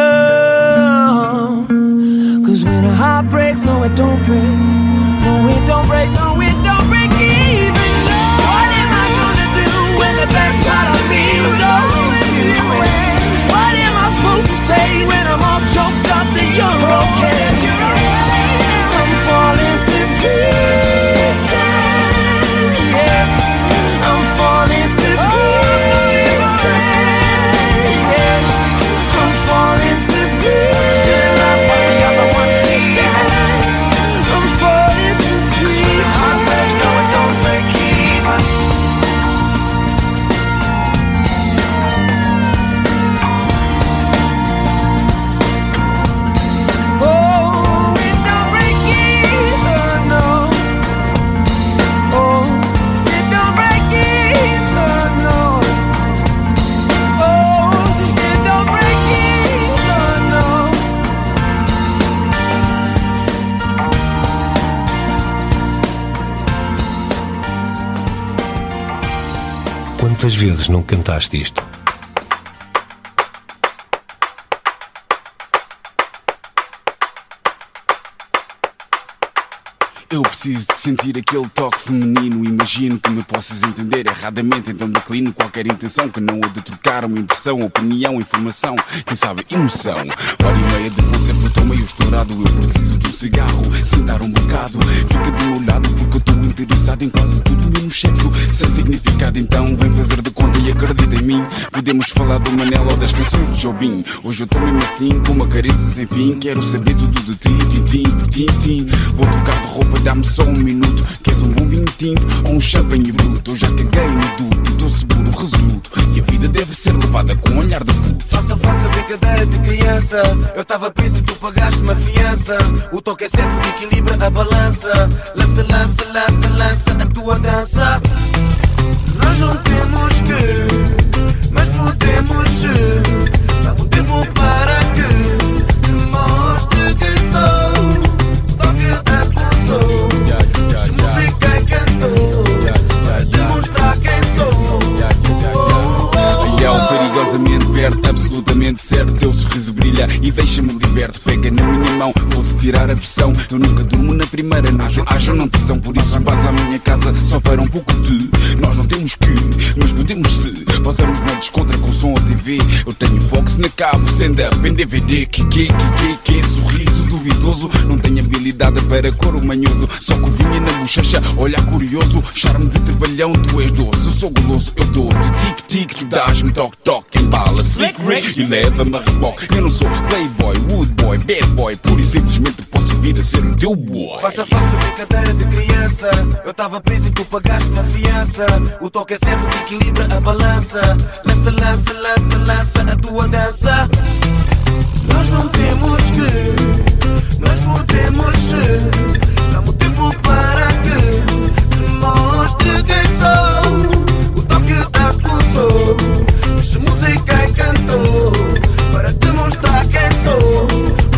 Cause when a heart breaks, no, it don't break. No, it don't break,
não cantaste isto?
Sentir aquele toque feminino. Imagino que me possas entender erradamente, então declino qualquer intenção que não a de trocar uma impressão, opinião, informação, quem sabe emoção. Hora e meia de concerto, estou meio estourado. Eu preciso de um cigarro, sentar um bocado. Fica do meu lado porque estou interessado em quase tudo menos sexo. Sem significado, então vem fazer de conta e acredita em mim. Podemos falar do Manela ou das canções de Jobim. Hoje eu estou mesmo assim, com uma careça sem fim. Quero saber tudo de ti, tintim por tintim. Vou trocar de roupa, dá-me só um minuto. Queres um bom vinho tinto ou um champanhe bruto? Eu já caguei no duto, estou seguro, resoluto. E a vida deve ser levada com um olhar de puto.
Faça, faça brincadeira de criança. Eu tava preso e tu pagaste uma fiança. O toque é certo que equilibra a balança. Lança, lança, lança, lança a tua dança. Nós não temos que, mas podemos se. Dá um tempo para que mostre quem sou.
Perto, absolutamente certo. Teu sorriso brilha e deixa-me liberto. Pega na minha mão, vou-te tirar a pressão. Eu nunca durmo na primeira noite, haja não tesão. Por isso vais à minha casa só para um pouco de. Nós não temos que, mas podemos se. Passamos na descontra com som ou TV. Eu tenho Fox na cabo, stand-up em DVD. Que que, que que que, sorriso duvidoso. Não tenho habilidade para coro manhoso. Só covinha na bochecha, olhar curioso. Charme de trabalhão, tu és doce. Eu sou goloso, eu dou-te tic-tic, tu dás-me toque-toque. Embala, slick Leva-me a reboque. Eu não sou playboy, wood boy, bad boy. Pura e simplesmente posso vir a ser o teu boy.
Faça, faça brincadeira de criança. Eu tava preso e tu pagaste uma fiança. O toque é certo que equilibra a balança. Lança, lança, lança, lança a tua dança. Nós não temos que, mas podemos se. Dá-me tempo para que te mostre quem sou. Pulsou. Fiz música e cantou. Para te mostrar quem sou.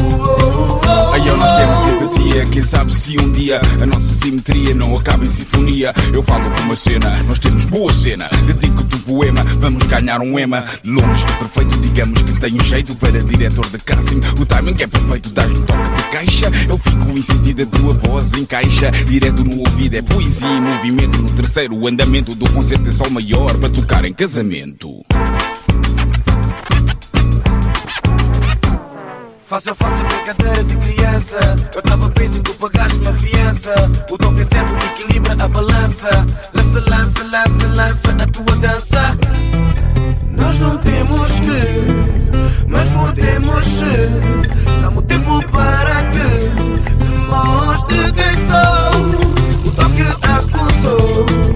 Oh, oh, oh,
Aí simpatia, quem sabe se um dia a nossa simetria não acaba em sinfonia. Eu falo com uma cena, nós temos boa cena. Dedico-te um poema, vamos ganhar um ema. Longe de perfeito, digamos que tenho jeito para diretor de casting. O timing é perfeito, dás-me um toque de caixa. Eu fico em sentido, a tua voz encaixa. Direto no ouvido é poesia e movimento. No terceiro andamento do concerto é sol maior para tocar em casamento.
Faça, faça brincadeira de criança. Eu tava preso e tu pagaste uma fiança. O toque é certo que equilibra a balança. Lança, lança, lança, lança a tua dança. Nós não temos que, mas podemos se. Dá-me tempo para que te mostre quem sou. O toque acusou.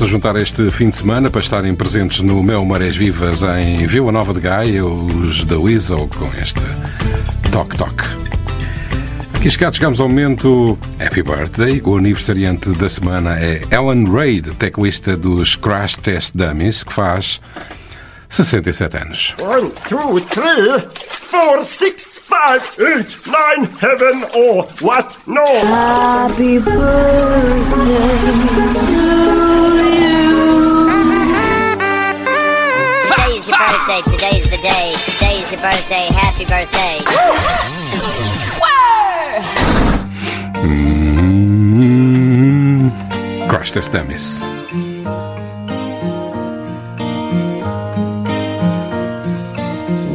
A juntar este fim de semana para estarem presentes no Mel Marés Vivas em Vila Nova de Gaia, os da Weasel, com este Toque Toque. Aqui chegados, chegamos ao momento Happy Birthday. O aniversariante da semana é Ellen Reid, teclista dos Crash Test Dummies, que faz 67 anos.
One, two, three,
four, six, five, eight, nine, heaven or what? No.
Happy birthday to
birthday. Today's the day. Today's your birthday. Happy birthday.
Mm, Crash Test Dummies.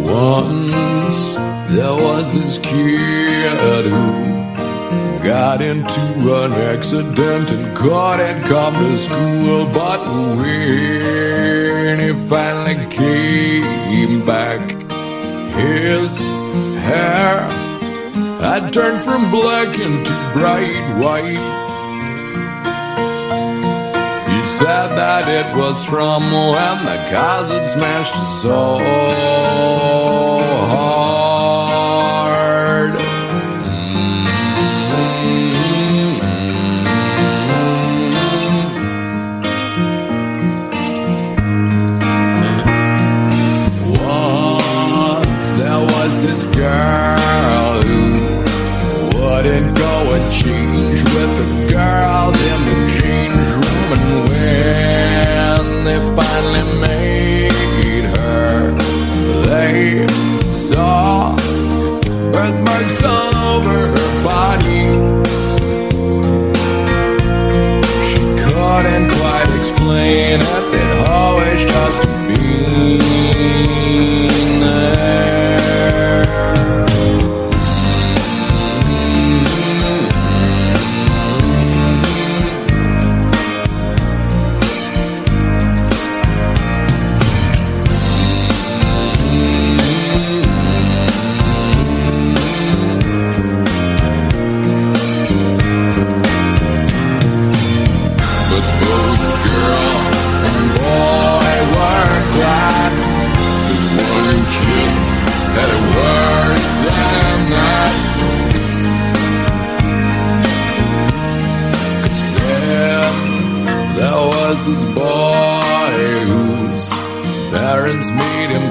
Once there was this kid who got into an accident and couldn't come to school. But when he finally came back, his hair had turned from black into bright white. He said that it was from when the had smashed so hard. Girl who wouldn't go and change with the girls in the change room. And when they finally made her, they saw birthmarks all over her body. She couldn't quite explain it, they'd always just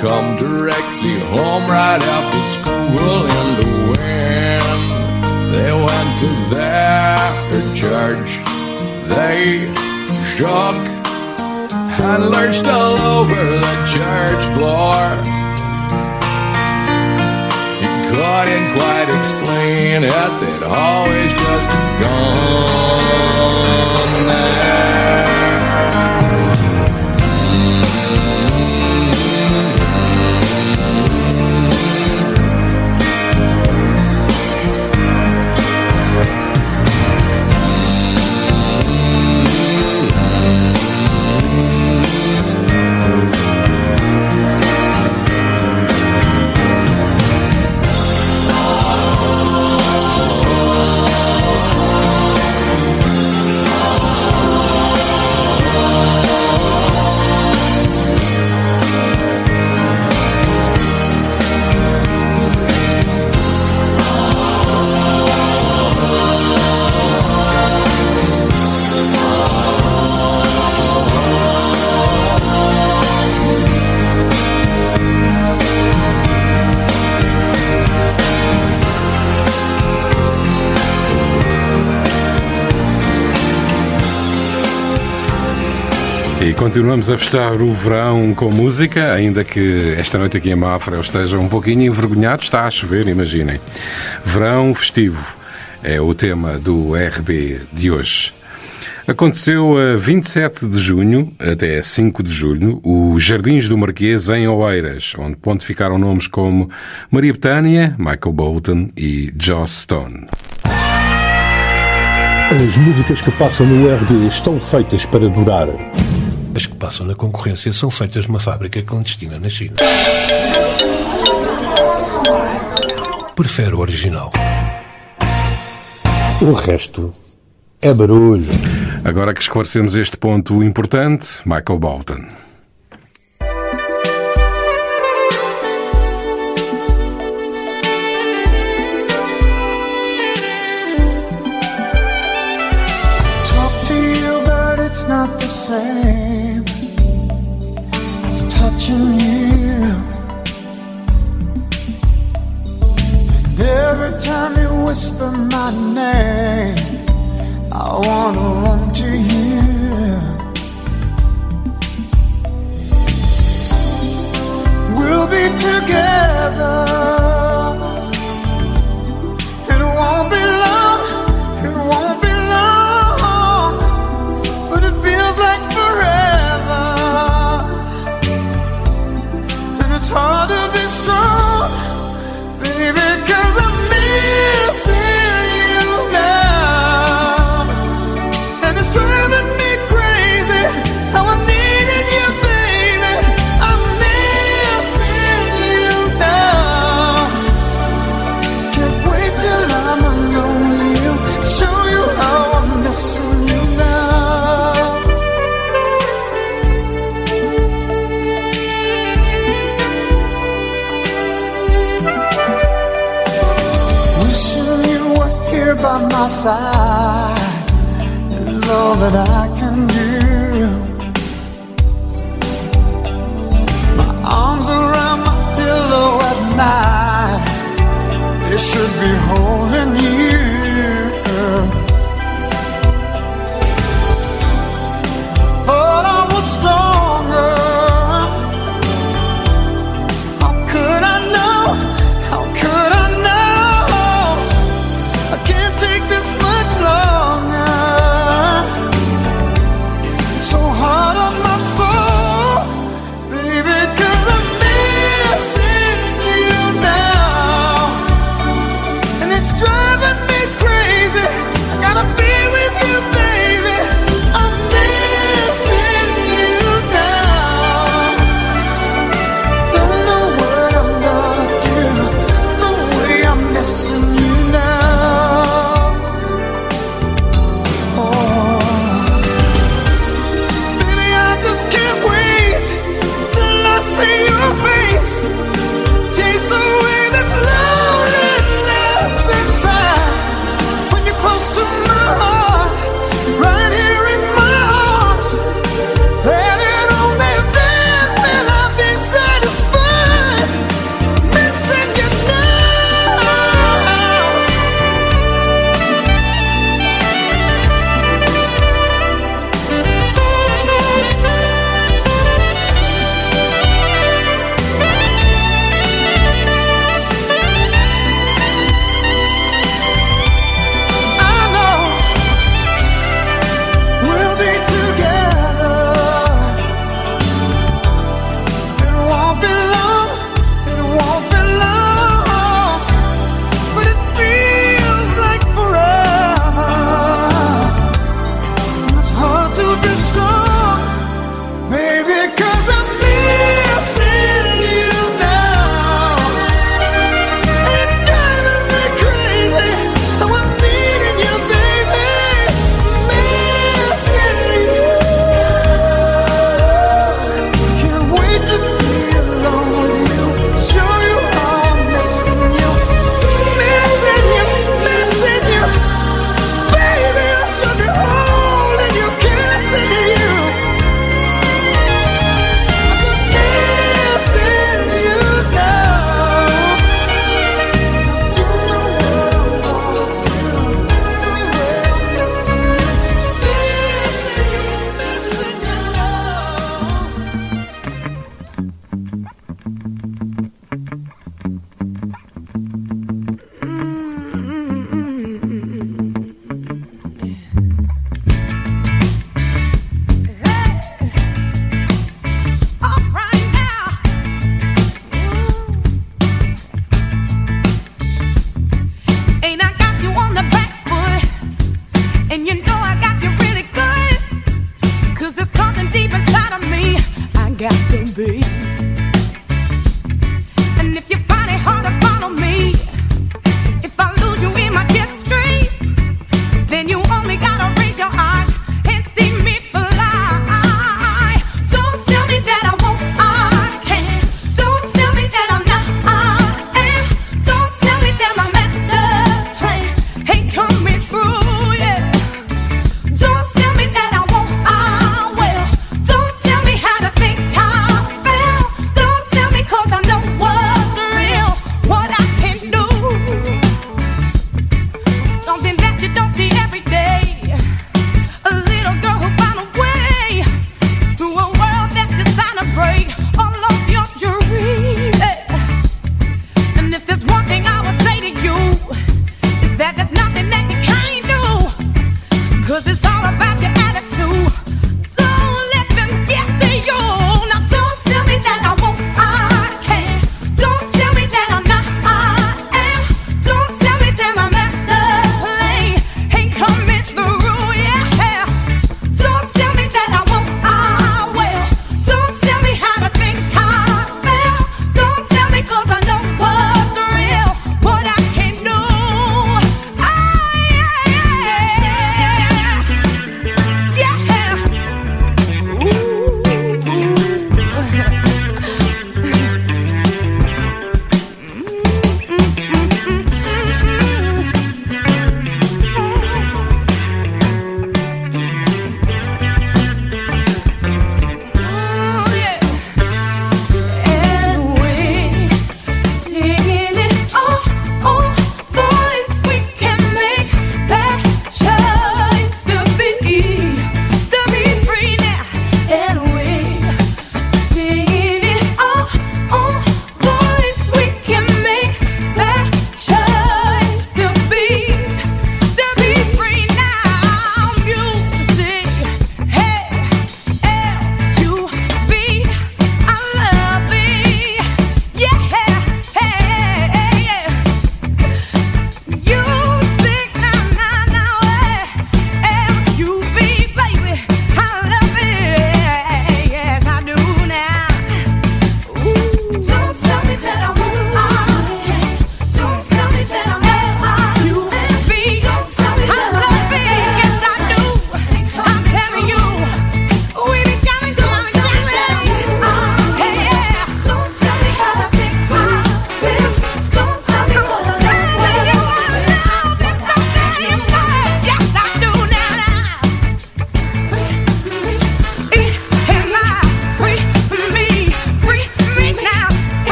come directly home right after school. And the when they went to their church, they shook and lurched all over the church floor. He couldn't quite explain it, they'd always just gone there.
Continuamos a festar o verão com música, ainda que esta noite aqui em Mafra eu esteja um pouquinho envergonhado, está a chover, imaginem. Verão festivo é o tema do RB de hoje. Aconteceu a 27 de junho até 5 de julho os Jardins do Marquês em Oeiras, onde pontificaram nomes como Maria Betânia, Michael Bolton e Joss Stone.
As músicas que passam no RB estão feitas para durar.
As que passam na concorrência são feitas numa fábrica clandestina na China. Prefere o original.
O resto é barulho.
Agora que esclarecemos este ponto importante, Michael Bolton.
watching you. And every time you whisper my name, I wanna run to you. We'll be together. that I can do. My arms around my pillow at night, It should be
home.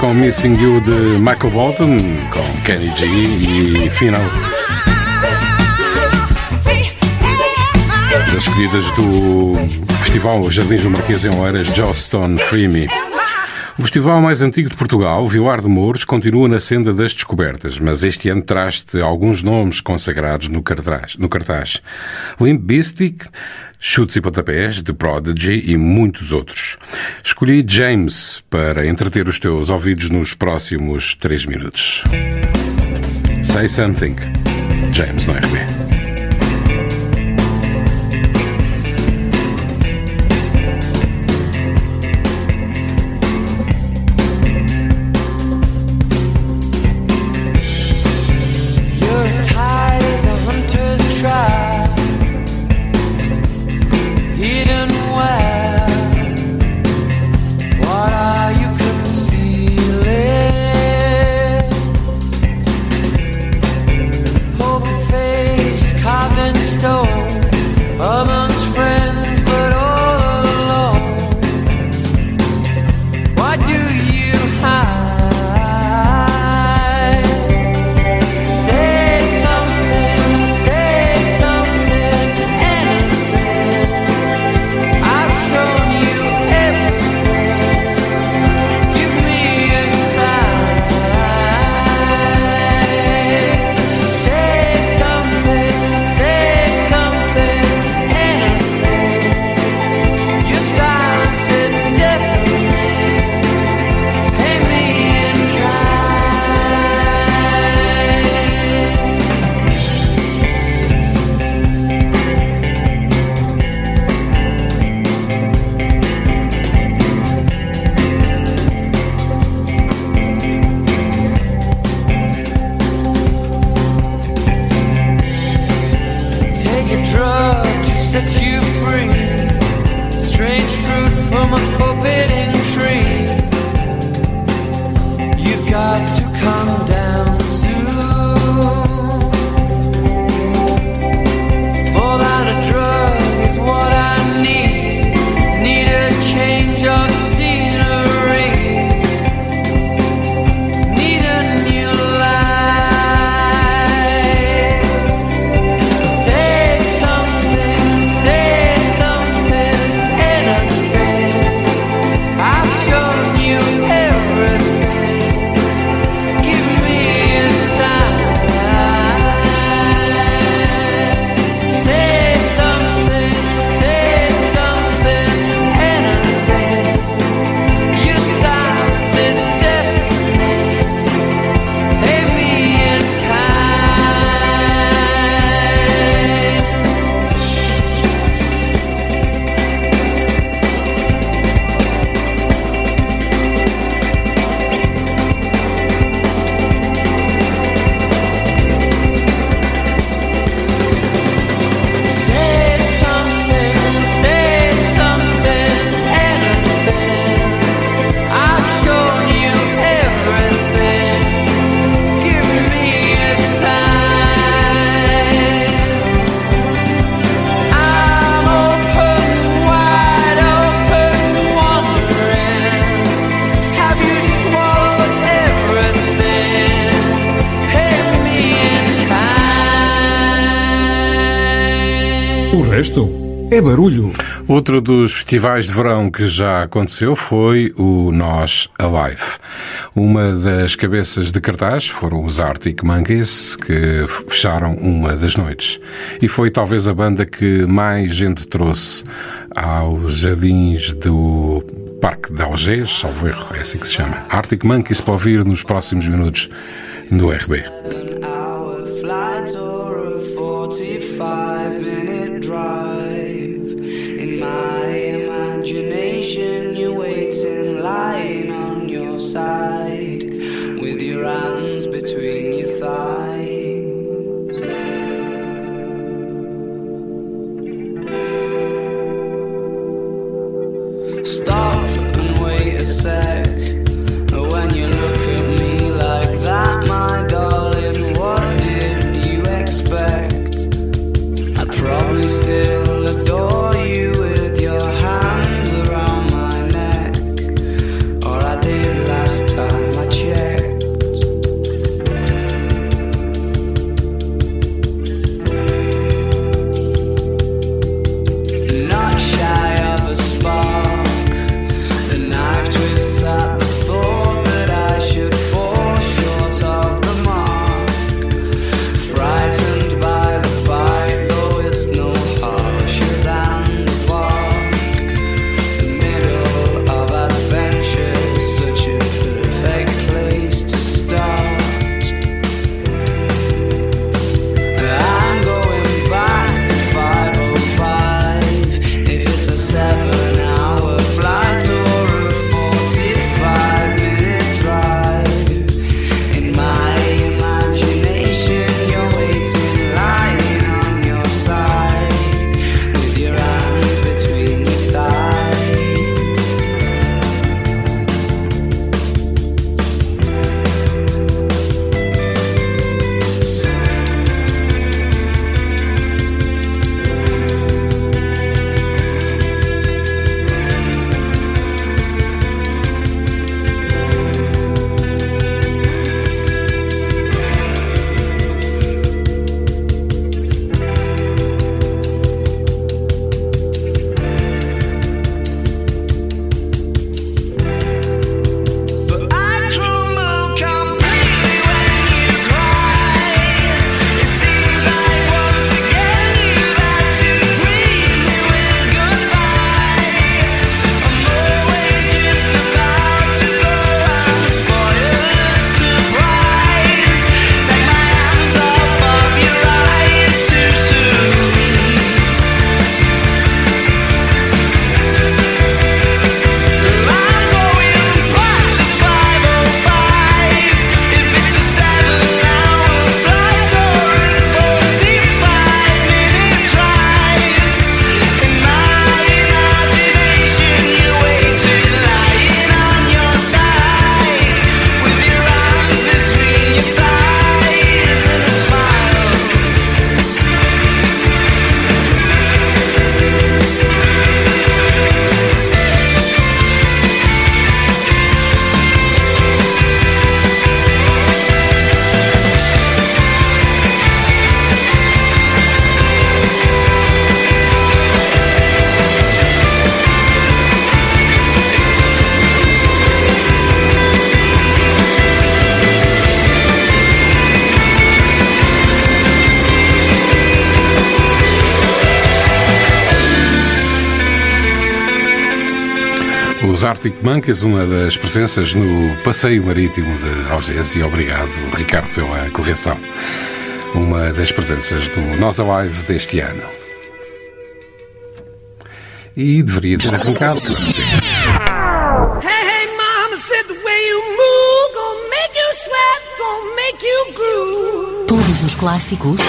Com Missing You de Michael Bolton, com Kenny G e final das escolhidas do Festival Jardins do Marquês em Oeiras, Joston Free Me. O festival mais antigo de Portugal, Vioar de Mouros, continua na senda das descobertas, mas este ano traz-te alguns nomes consagrados no cartaz. No cartaz. Limp Bizkit, Chutes e Pontapés, The Prodigy e muitos outros. Escolhi James para entreter os teus ouvidos nos próximos 3 minutos. Say Something, James no festivais de verão que já aconteceu foi o Nós Alive. Uma das cabeças de cartaz foram os Arctic Monkeys, que fecharam uma das noites. E foi talvez a banda que mais gente trouxe aos jardins do Parque de Algés, salvo erro, é assim que se chama. Arctic Monkeys para ouvir nos próximos minutos no RB.
Arctic Monkeys, uma das presenças no passeio marítimo de Algés, e obrigado, Ricardo, pela correção. Uma das presenças do Nós Alive deste ano. E deveria ter arrancado.
Hey, hey, mama said the way you move gonna make you sweat, gonna make you groove.
Todos os clássicos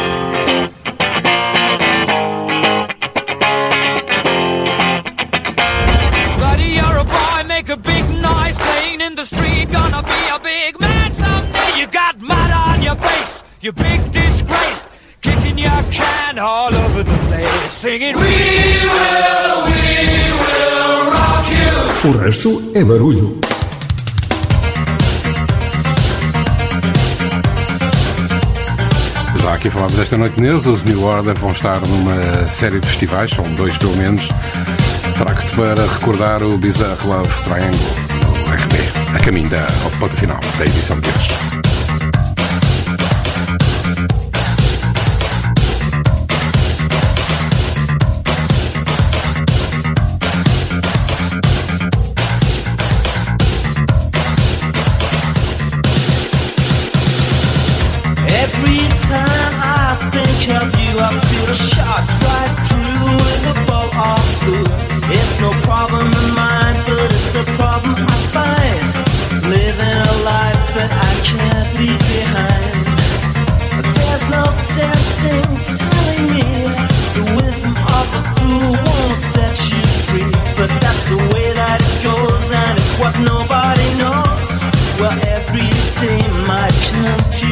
O resto é barulho.
Já aqui falámos esta noite neles, os New Order vão estar numa série de festivais, são dois pelo menos. Trago-te para recordar o Bizarre Love Triangle no RB, a caminho da ao ponto final da edição de hoje.
Think you, I feel a shot right through in the bowl of blue. It's no problem of mine, but it's a problem I find. Living a life that I can't leave behind. There's no sense in telling me the wisdom of a fool won't set you free. But that's the way that it goes, and it's what nobody knows. Well, every day my confusion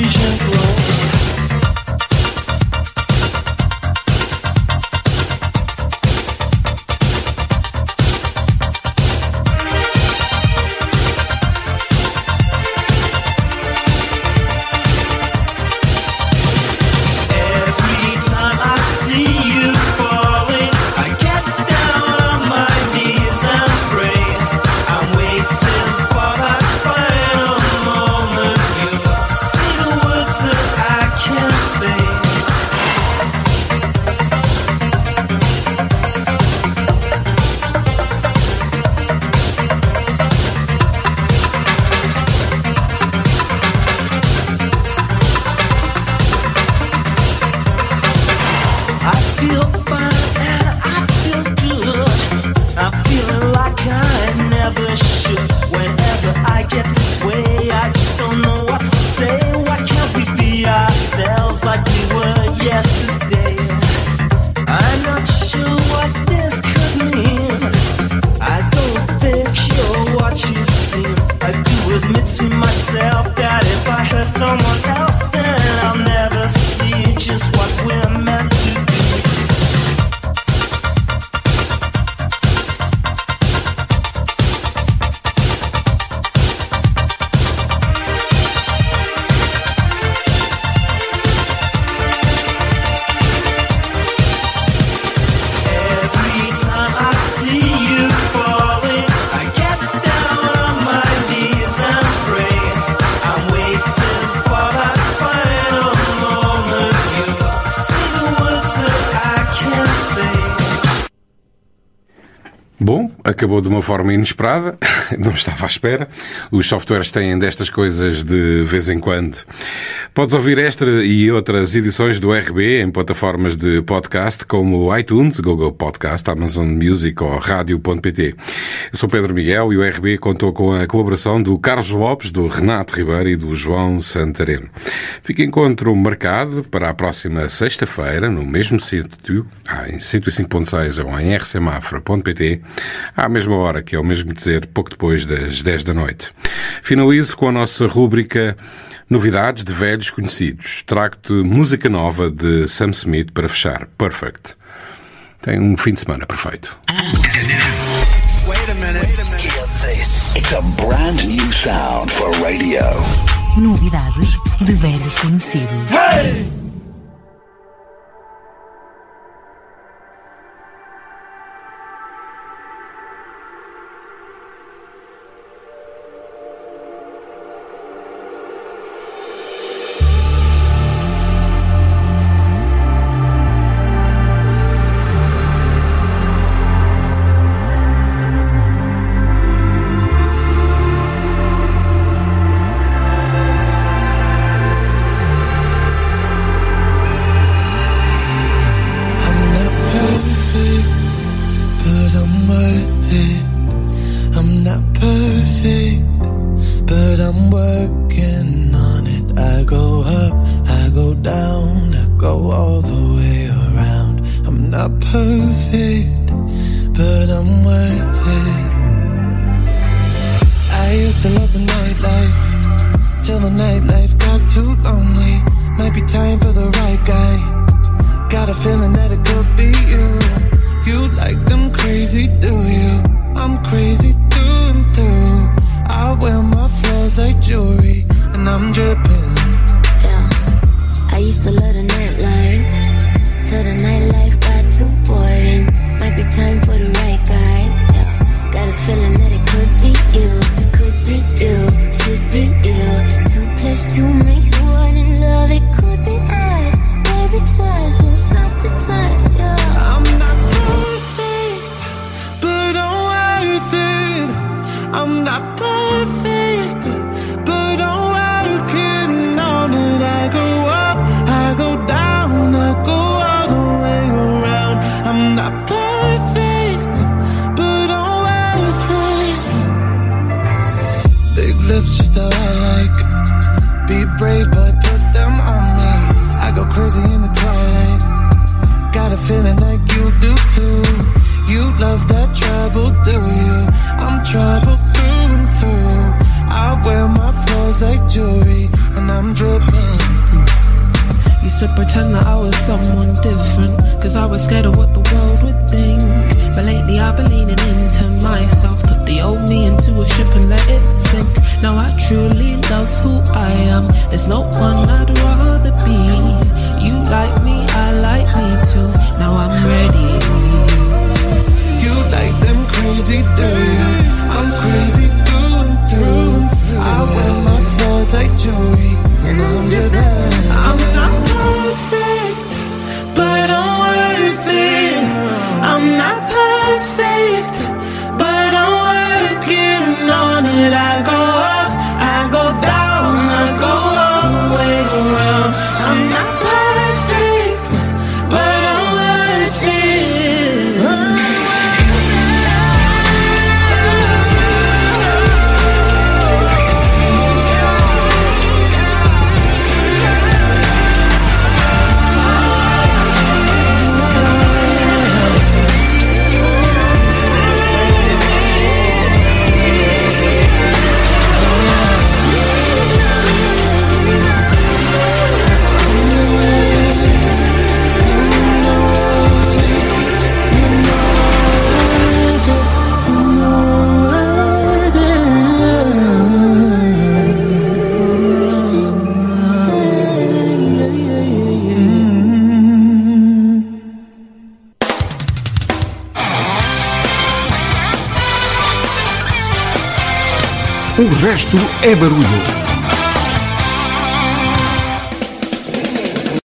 uma forma inesperada, não estava à espera. Os softwares têm destas coisas de vez em quando. Podes ouvir esta e outras edições do RB em plataformas de podcast como iTunes, Google Podcast, Amazon Music ou Rádio.pt. Sou Pedro Miguel e o RB contou com a colaboração do Carlos Lopes, do Renato Ribeiro e do João Santareno. Fica encontro marcado para a próxima sexta-feira, no mesmo sítio, em 105.6 ou em rcmafra.pt, à mesma hora, que é o mesmo dizer, pouco depois das 10 da noite. Finalizo com a nossa rúbrica Novidades de Velhos Conhecidos. Trago-te música nova de Sam Smith para fechar. Perfect. Tem um fim de semana perfeito.
Wait a minute. Hear this. It's a brand new sound for radio.
Novidades de velhos conhecidos.
Hey!